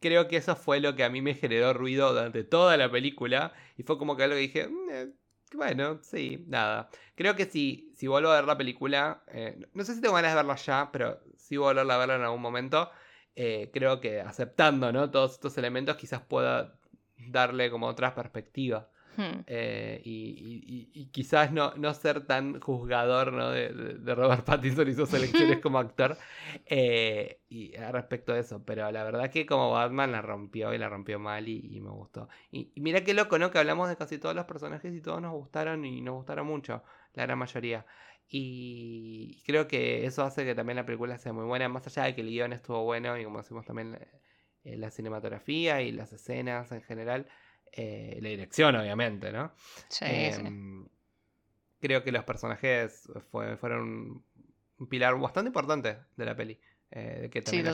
creo que eso fue lo que a mí me generó ruido durante toda la película y fue como que algo que dije... Mm, eh, bueno, sí, nada. Creo que si, si vuelvo a ver la película, eh, no sé si tengo ganas de verla ya, pero si vuelvo a verla en algún momento, eh, creo que aceptando ¿no? todos estos elementos quizás pueda darle como otra perspectiva. Hmm. Eh, y, quizás no, no, ser tan juzgador ¿no? de, Robert Pattinson y sus elecciones como actor eh, y respecto de eso. Pero la verdad que como Batman la rompió y la rompió mal y, me gustó. Y, mira qué loco, ¿no? Que hablamos de casi todos los personajes y todos nos gustaron y nos gustaron mucho, la gran mayoría. Y creo que eso hace que también la película sea muy buena, más allá de que el guion estuvo bueno y como decimos también eh, la cinematografía y las escenas en general. Eh, la dirección, obviamente, ¿no? Sí, em, Creo que los personajes fueron un pilar bastante importante de la peli. Eh, de que también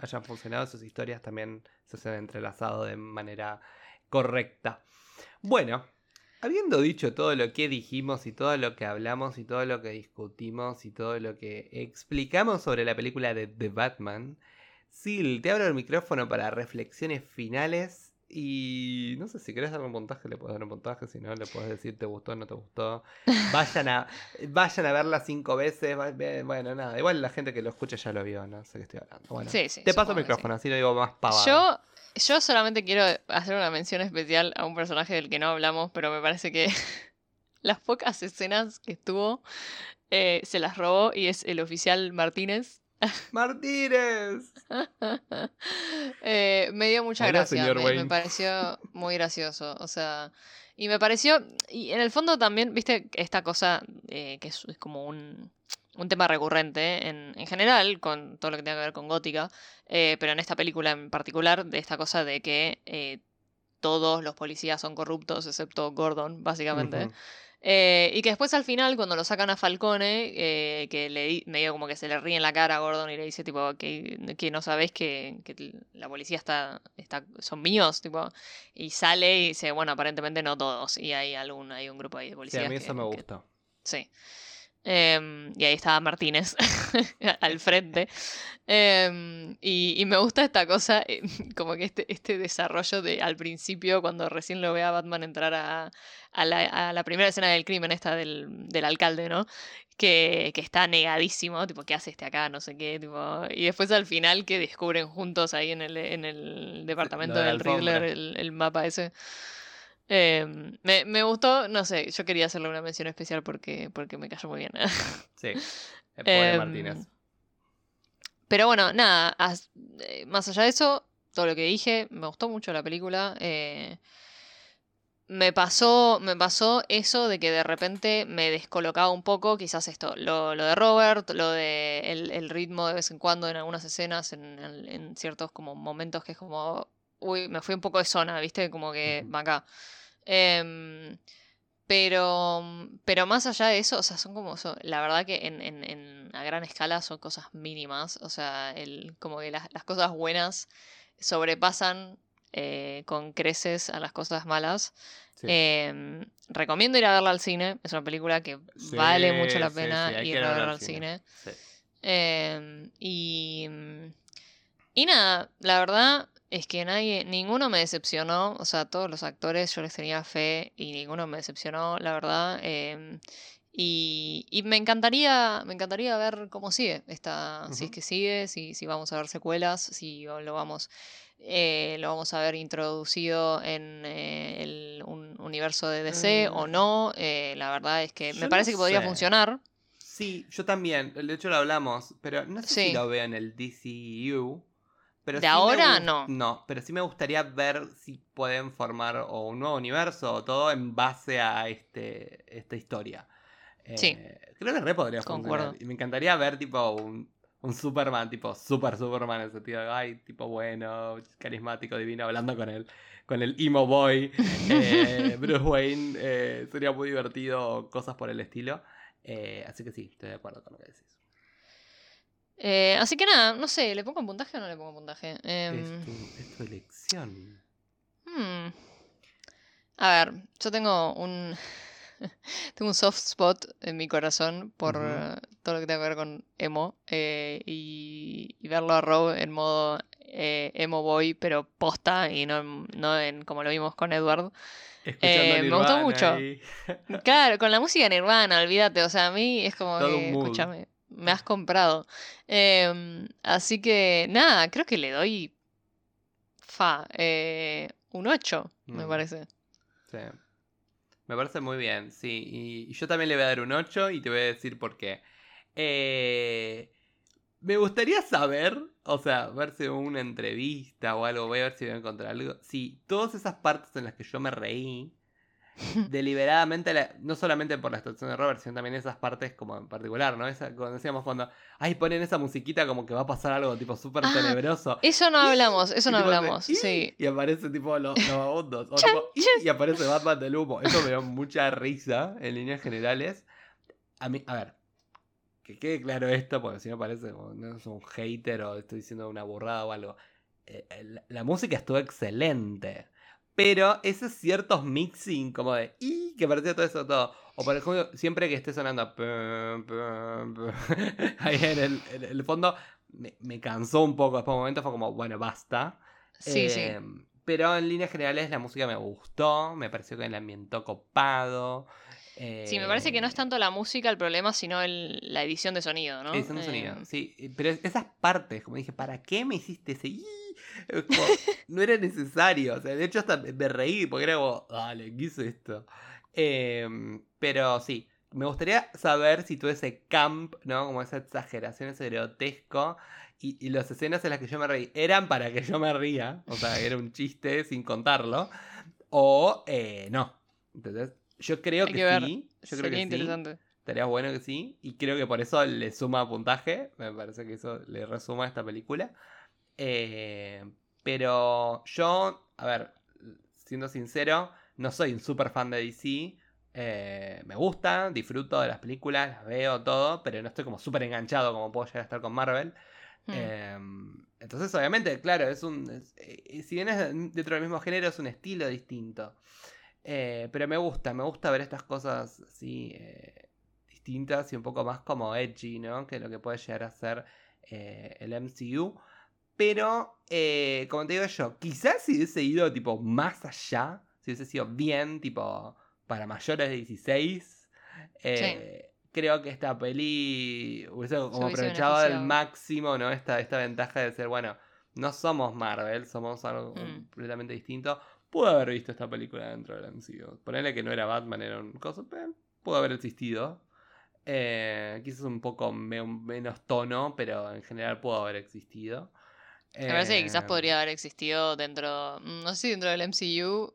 hayan, funcionado sus historias, también se han entrelazado de manera correcta. Bueno, habiendo dicho todo lo que dijimos y todo lo que hablamos y todo lo que discutimos y todo lo que explicamos sobre la película de The Batman, Sil, te abro el micrófono para reflexiones finales y no sé si querés dar un puntaje, le puedes dar un puntaje, si no, le puedes decir te gustó o no te gustó. Vayan a, vayan a verla cinco veces. Bueno, nada, igual la gente que lo escucha ya lo vio, no sé qué estoy hablando. Bueno, te paso el micrófono, así lo digo más pavado. Yo, yo solamente quiero hacer una mención especial a un personaje del que no hablamos, pero me parece que las pocas escenas que estuvo eh, se las robó y es el oficial Martínez Martínez. Eh, me dio mucha gracia, me, pareció muy gracioso, o sea, y me pareció, y en el fondo también, viste, esta cosa eh, que es, como un, un, tema recurrente en, en, general, con todo lo que tenga que ver con gótica, eh, pero en esta película en particular, de esta cosa de que todos los policías son corruptos, excepto Gordon, básicamente. Eh, y que después al final, cuando lo sacan a Falcone, eh, que le medio como que se le ríe en la cara a Gordon y le dice, tipo, que, que no sabes que, que, la policía está, está, son míos, tipo, y sale y dice, bueno, aparentemente no todos, y hay algún, hay un grupo ahí de policías. Sí, a mí eso me gusta. sí. Em, y ahí estaba Martínez al frente. Em, y, me gusta esta cosa, eh, como que este, este desarrollo de al principio, cuando recién lo ve a Batman entrar a, a, la, primera escena del crimen, esta del, del alcalde, ¿no? Que, que, está negadísimo, tipo, ¿qué hace este acá? No sé qué, tipo. Y después al final que descubren juntos ahí en el, en el departamento del Riddler el, el mapa ese. Em, me, me, gustó, no sé, yo quería hacerle una mención especial porque, porque me cayó muy bien. sí, el pobre em, Martínez. Pero bueno, nada, eh, más allá de eso, todo lo que dije, me gustó mucho la película. Eh, me pasó, me pasó eso de que de repente me descolocaba un poco, quizás esto, lo, lo de Robert, lo de el, ritmo de vez en cuando en algunas escenas, en, en, ciertos como momentos que es como, uy, me fui un poco de zona, ¿viste? Como que va acá. Em, pero, pero más allá de eso, o sea, son como, la verdad que en, en, a gran escala son cosas mínimas, o sea, el, como que las, las cosas buenas sobrepasan eh, con creces a las cosas malas. Em, recomiendo ir a verla al cine. Es una película que vale mucho la pena ir a verla al cine. Em, y, y nada, la verdad es que nadie, ninguno me decepcionó. O sea, todos los actores yo les tenía fe y ninguno me decepcionó, la verdad. Em, y, y, me encantaría, me encantaría ver cómo sigue esta, si es que sigue, si, si vamos a ver secuelas, si lo vamos eh, lo vamos a ver introducido en eh, el un universo de DC o mm. no. Eh, la verdad es que me parece que podría funcionar. Sí, yo también. De hecho lo hablamos, pero no sé si lo veo en el DCU. Pero de ahora no. No, pero sí me gustaría ver si pueden formar o un nuevo universo o todo en base a este, esta historia. sí. Creo que re podría funcionar. Y me encantaría ver tipo un, un Superman, tipo super Superman en el sentido de, ay, tipo bueno, carismático, divino, hablando con él, con el emo boy, eh, Bruce Wayne, eh, sería muy divertido, cosas por el estilo. Eh, así que sí, estoy de acuerdo con lo que decís. Así que nada, no sé, ¿le pongo un puntaje o no le pongo puntaje? Em, es, tu, elección. Hmm. A ver, yo tengo un... tengo un soft spot en mi corazón por todo lo que tiene que ver con emo eh, y, verlo a Rob en modo eh, emo boy, pero posta y no, no en, como lo vimos con Edward. Eh, me gustó mucho. Claro, con la música Nirvana, olvídate. O sea, a mí es como que, escúchame, me has comprado. Em, así que, nada, creo que le doy. Fa, un 8, me mm. parece. Sí. Me parece muy bien, sí. Y, yo también le voy a dar un 8 y te voy a decir por qué. Eh, me gustaría saber, o sea, ver si una entrevista o algo, voy a ver si voy a encontrar algo. Si todas esas partes en las que yo me reí deliberadamente, no solamente por la actuación de Robert, sino también esas partes como en particular, ¿no? Esa, cuando decíamos cuando, ay, ponen esa musiquita como que va a pasar algo tipo súper ah, tenebroso. Eso no hablamos, eso no hablamos, sí. Y aparece tipo los, vagabundos, y, aparece Batman del humo. Eso me dio mucha risa en líneas generales. A mí, a ver, que quede claro esto, porque si no parece como no es un hater o estoy diciendo una burrada o algo. Eh, la música estuvo excelente. Pero esos ciertos mixing como de y que parecía todo eso todo. O por ejemplo, siempre que esté sonando ahí en el, fondo, me, cansó un poco. Después de un momento fue como, bueno, basta. Sí, sí. Em, pero en líneas generales la música me gustó, me pareció que el ambiente copado. Sí, me parece que no es tanto la música el problema, sino la edición de sonido, ¿no? Edición de sonido, em. sí. Pero esas partes, como dije, ¿para qué me hiciste ese? No era necesario. O sea, de hecho, hasta me reí porque era como, dale, ¿qué hizo esto? Em, pero sí, me gustaría saber si todo ese camp, ¿no? Como esa exageración, ese grotesco. Y, las escenas en las que yo me reí eran para que yo me ría. O sea, era un chiste sin contarlo. O eh, no. Entonces, yo creo que, sí. Yo creo que interesante. Sí. Estaría bueno que sí. Y creo que por eso le suma puntaje. Me parece que eso le resuma a esta película. Eh, pero yo, a ver, siendo sincero, no soy un super fan de DC. Eh, me gusta, disfruto de las películas, las veo todo, pero no estoy como súper enganchado como puedo llegar a estar con Marvel. Hmm. Em, entonces, obviamente, claro, es un. Eh, si bien es dentro del mismo género, es un estilo distinto. pero me gusta, me gusta ver estas cosas así distintas y un poco más como edgy, ¿no? Que lo que puede llegar a ser el MCU. Pero, eh, como te digo yo, quizás si hubiese ido tipo más allá, si hubiese sido bien, tipo, para mayores de 16, eh, creo que esta peli hubiese como aprovechado al máximo, ¿no? Esta, esta ventaja de ser, bueno, no somos Marvel, somos algo mm. completamente distinto. Pudo haber visto esta película dentro del MCU. Ponerle que no era Batman, era un cosa, pudo haber existido. Eh, quizás un poco menos tono, pero en general pudo haber existido. Me parece que quizás podría haber existido dentro, mm, no sé si dentro del MCU.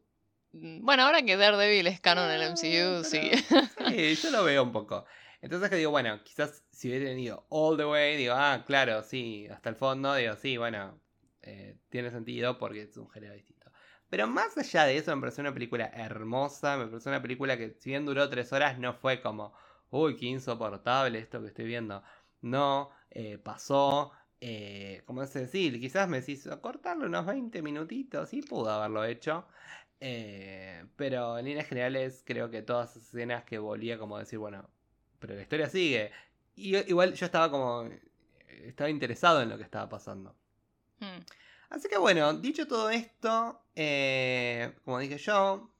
Mm, bueno, ahora que Daredevil es canon en el MCU, ah, sí. Sí, yo lo veo un poco. Entonces que digo, bueno, quizás si hubiera tenido all the way, digo, ah, claro, sí, hasta el fondo, digo, sí, bueno, eh, tiene sentido porque es un género distinto. Pero más allá de eso, me pareció una película hermosa, me pareció una película que si bien duró tres horas, no fue como, uy, qué insoportable esto que estoy viendo. No, eh, pasó, eh, como es decir, quizás me decís, cortarlo unos 20 minutitos, y pudo haberlo hecho. Eh, pero en líneas generales creo que todas esas escenas que volvía como decir, bueno, pero la historia sigue. Y igual yo estaba como, estaba interesado en lo que estaba pasando. Hmm. Así que bueno, dicho todo esto, eh, como dije yo,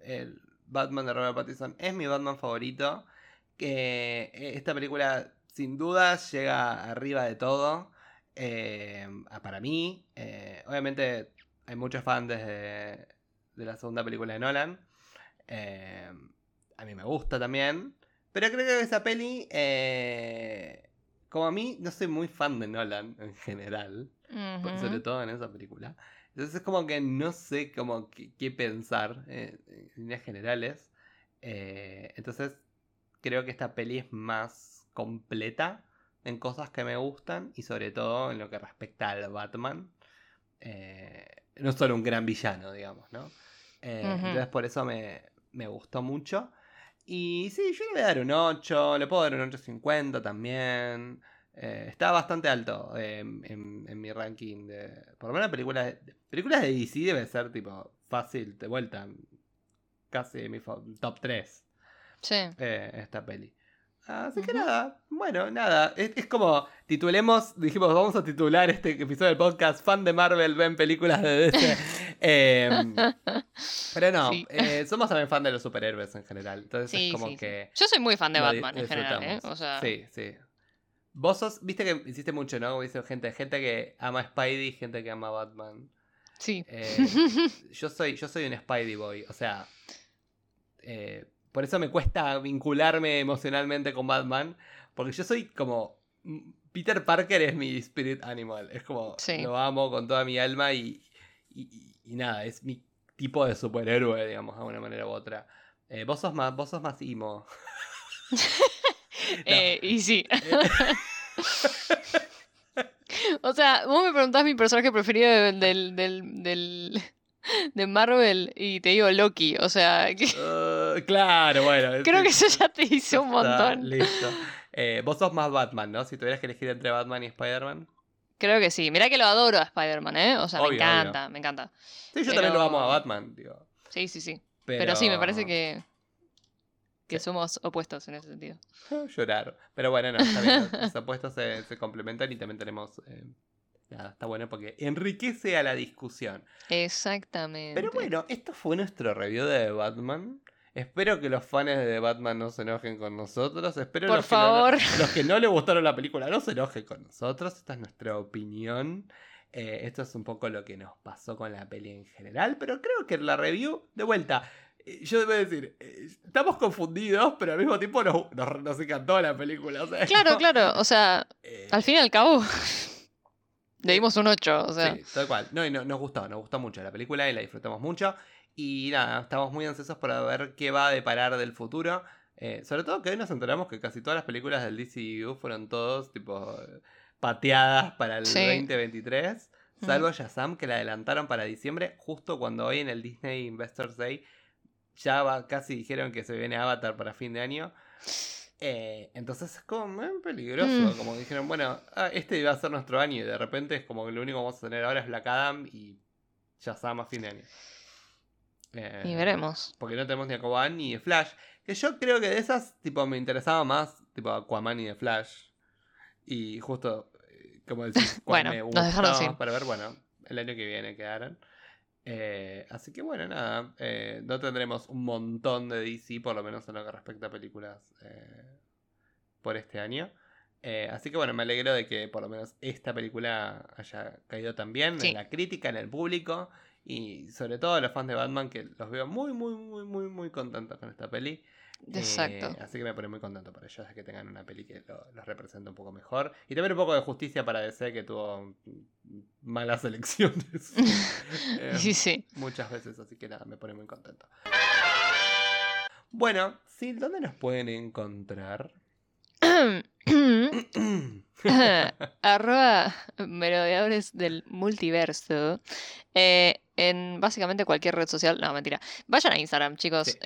el Batman de Robert Pattinson es mi Batman favorito. Que esta película sin duda llega arriba de todo. Eh, para mí, eh, obviamente hay muchos fans de, de, la segunda película de Nolan. Eh, a mí me gusta también. Pero creo que esa peli, como a mí, no soy muy fan de Nolan en general. Sobre todo en esa película. Entonces es como que no sé cómo qué, pensar en líneas generales. entonces creo que esta peli es más completa en cosas que me gustan y sobre todo en lo que respecta al Batman. Eh, no solo un gran villano, digamos, ¿no? Eh, entonces por eso me, gustó mucho. Y sí, yo le voy a dar un 8, le puedo dar un 8.50 también. Eh, está bastante alto en, mi ranking de. Por lo menos películas de, películas de DC debe ser tipo fácil, de vuelta. Casi mi top 3. Sí. esta peli. Así que nada, bueno, nada. Es, como titulemos, dijimos, vamos a titular este episodio del podcast Fan de Marvel, ven películas de DC. Em, pero no, eh, somos también fan de los superhéroes en general. Entonces es como que. Yo soy muy fan de Batman en general, ¿eh? Sí, sí. Vos sos, viste que hiciste mucho, ¿no? Dice gente, gente que ama Spidey, gente que ama Batman. Sí. Eh, yo soy, yo soy un Spidey boy. O sea. Eh, por eso me cuesta vincularme emocionalmente con Batman. Porque yo soy como. Mm, Peter Parker es mi spirit animal. Es como. Lo amo con toda mi alma y, y, nada, es mi tipo de superhéroe, digamos, de una manera u otra. Eh, vos, sos más, vos sos más emo. eh, y sí. o sea, vos me preguntás mi personaje preferido del, del de Marvel y te digo Loki, o sea... Uh, claro, bueno. Creo que eso ya te hice un montón. listo. Eh, vos sos más Batman, ¿no? Si tuvieras que elegir entre Batman y Spider-Man. Creo que sí. Mirá que lo adoro a Spider-Man, ¿eh? O sea, me encanta, me encanta. Sí, yo también lo amo a Batman, digo. Sí, sí, sí. Pero, sí, me parece que, que somos opuestos en ese sentido. Llorar. Pero bueno, no, está bien. Los opuestos se, se complementan y también tenemos eh, Nada, está bueno porque enriquece a la discusión. Exactamente. Pero bueno, esto fue nuestro review de Batman. Espero que los fans de Batman no se enojen con nosotros. Espero Por los favor. Que no, los que no le gustaron la película no se enojen con nosotros. Esta es nuestra opinión. Eh, esto es un poco lo que nos pasó con la peli en general. Pero creo que la review, de vuelta, eh, yo debo decir, eh, estamos confundidos, pero al mismo tiempo nos, nos, encantó la película. claro, claro. O sea, al fin y al cabo. Le dimos un 8, o sea. Sí, tal cual. No, y nos gustó, nos gustó mucho la película y la disfrutamos mucho. Y nada, estamos muy ansiosos para ver qué va a deparar del futuro. Eh, sobre todo que hoy nos enteramos que casi todas las películas del DCU fueron todos tipo pateadas para el 2023. Salvo Shazam, que la adelantaron para diciembre, justo cuando hoy en el Disney Investors Day ya casi dijeron que se viene Avatar para fin de año. Eh, entonces es como muy peligroso, mm. como dijeron, bueno, ah, este iba a ser nuestro año y de repente es como que lo único que vamos a tener ahora es Black Adam y ya a fin de año. Eh, y veremos. Porque no tenemos ni Aquaman ni Flash. Que yo creo que de esas, tipo, me interesaba más, tipo, Aquaman y de Flash. Y justo, eh, como decís, bueno, me nos para ver, bueno, el año que viene quedaron. Eh, así que bueno, nada, eh, no tendremos un montón de DC, por lo menos en lo que respecta a películas eh, por este año. así que bueno, me alegro de que por lo menos esta película haya caído también en la crítica, en el público y sobre todo los fans de Batman que los veo muy, muy, muy, muy, muy contentos con esta peli. Exacto. Eh, así que me pone muy contento por ellos que tengan una peli que los represente un poco mejor. Y también un poco de justicia para DC que tuvo malas elecciones. Eh, sí, sí. Muchas veces, así que nada, me pone muy contento. Bueno, sí, ¿dónde nos pueden encontrar? Arroba merodeadores del multiverso. Eh, en básicamente cualquier red social. No, mentira. Vayan a Instagram, chicos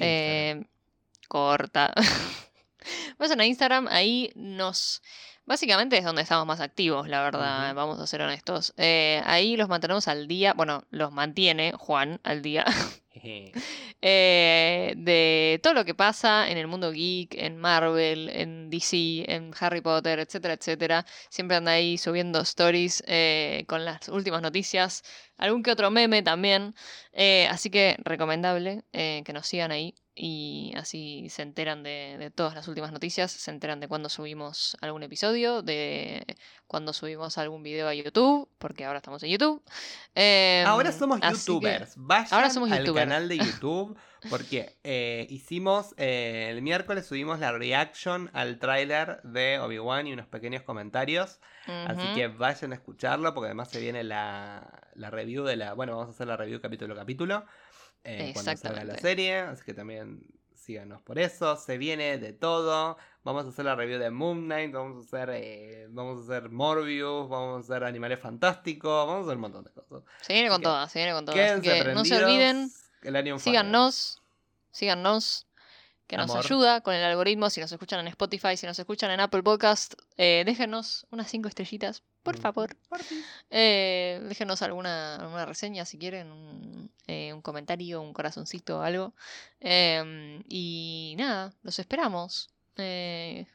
corta. Vayan a Instagram, ahí nos Básicamente es donde estamos más activos, la verdad, vamos a ser honestos. Eh, ahí los mantenemos al día, bueno, los mantiene Juan al día. eh, de todo lo que pasa en el mundo geek, en Marvel, en DC, en Harry Potter, etcétera, etcétera. Siempre anda ahí subiendo stories eh, con las últimas noticias, algún que otro meme también. Eh, así que recomendable que nos sigan ahí y así se enteran de, de todas las últimas noticias, se enteran de cuando subimos algún episodio, de cuando subimos algún video a YouTube, porque ahora estamos en YouTube. Em, Ahora somos así que- youtubers. Vayan ahora somos al canal de YouTube porque eh, hicimos, eh, el miércoles subimos la reaction al tráiler de Obi-Wan y unos pequeños comentarios. Así que vayan a escucharlo porque además se viene la, la review de la... Bueno, vamos a hacer la review capítulo a capítulo. Eh, cuando salga la serie. Así que también síganos por eso. Se viene de todo. Vamos a hacer la review de Moon Knight. Vamos a hacer, eh, vamos a hacer Morbius. Vamos a hacer Animales Fantásticos. Vamos a hacer un montón de cosas. Se viene con que todas, se viene con todas. Que no se olviden, El síganos, síganos, que nos ayuda con el algoritmo. Si nos escuchan en Spotify, si nos escuchan en Apple Podcast, eh, déjenos unas cinco estrellitas, por favor. Eh, déjenos alguna, alguna reseña si quieren, un, eh, un comentario, un corazoncito, algo. Em, y nada, los esperamos. Eh,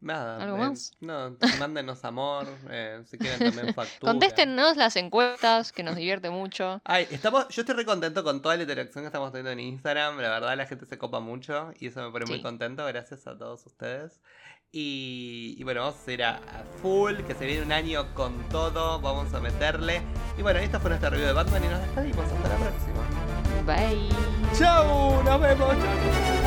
Nada. ¿Algo eh, más? No, mándenos amor. eh, si quieren también factura. contéstenos las encuestas, que nos divierte mucho. Ay, estamos, yo estoy re contento con toda la interacción que estamos teniendo en Instagram. La verdad, la gente se copa mucho y eso me pone muy contento. Gracias a todos ustedes. Y, y bueno, vamos a ir a, a full, que se viene un año con todo. Vamos a meterle. Y bueno, esta fue nuestra review de Batman y nos despedimos. Hasta la próxima. Bye. ¡Chau! ¡Nos vemos! ¡Chau,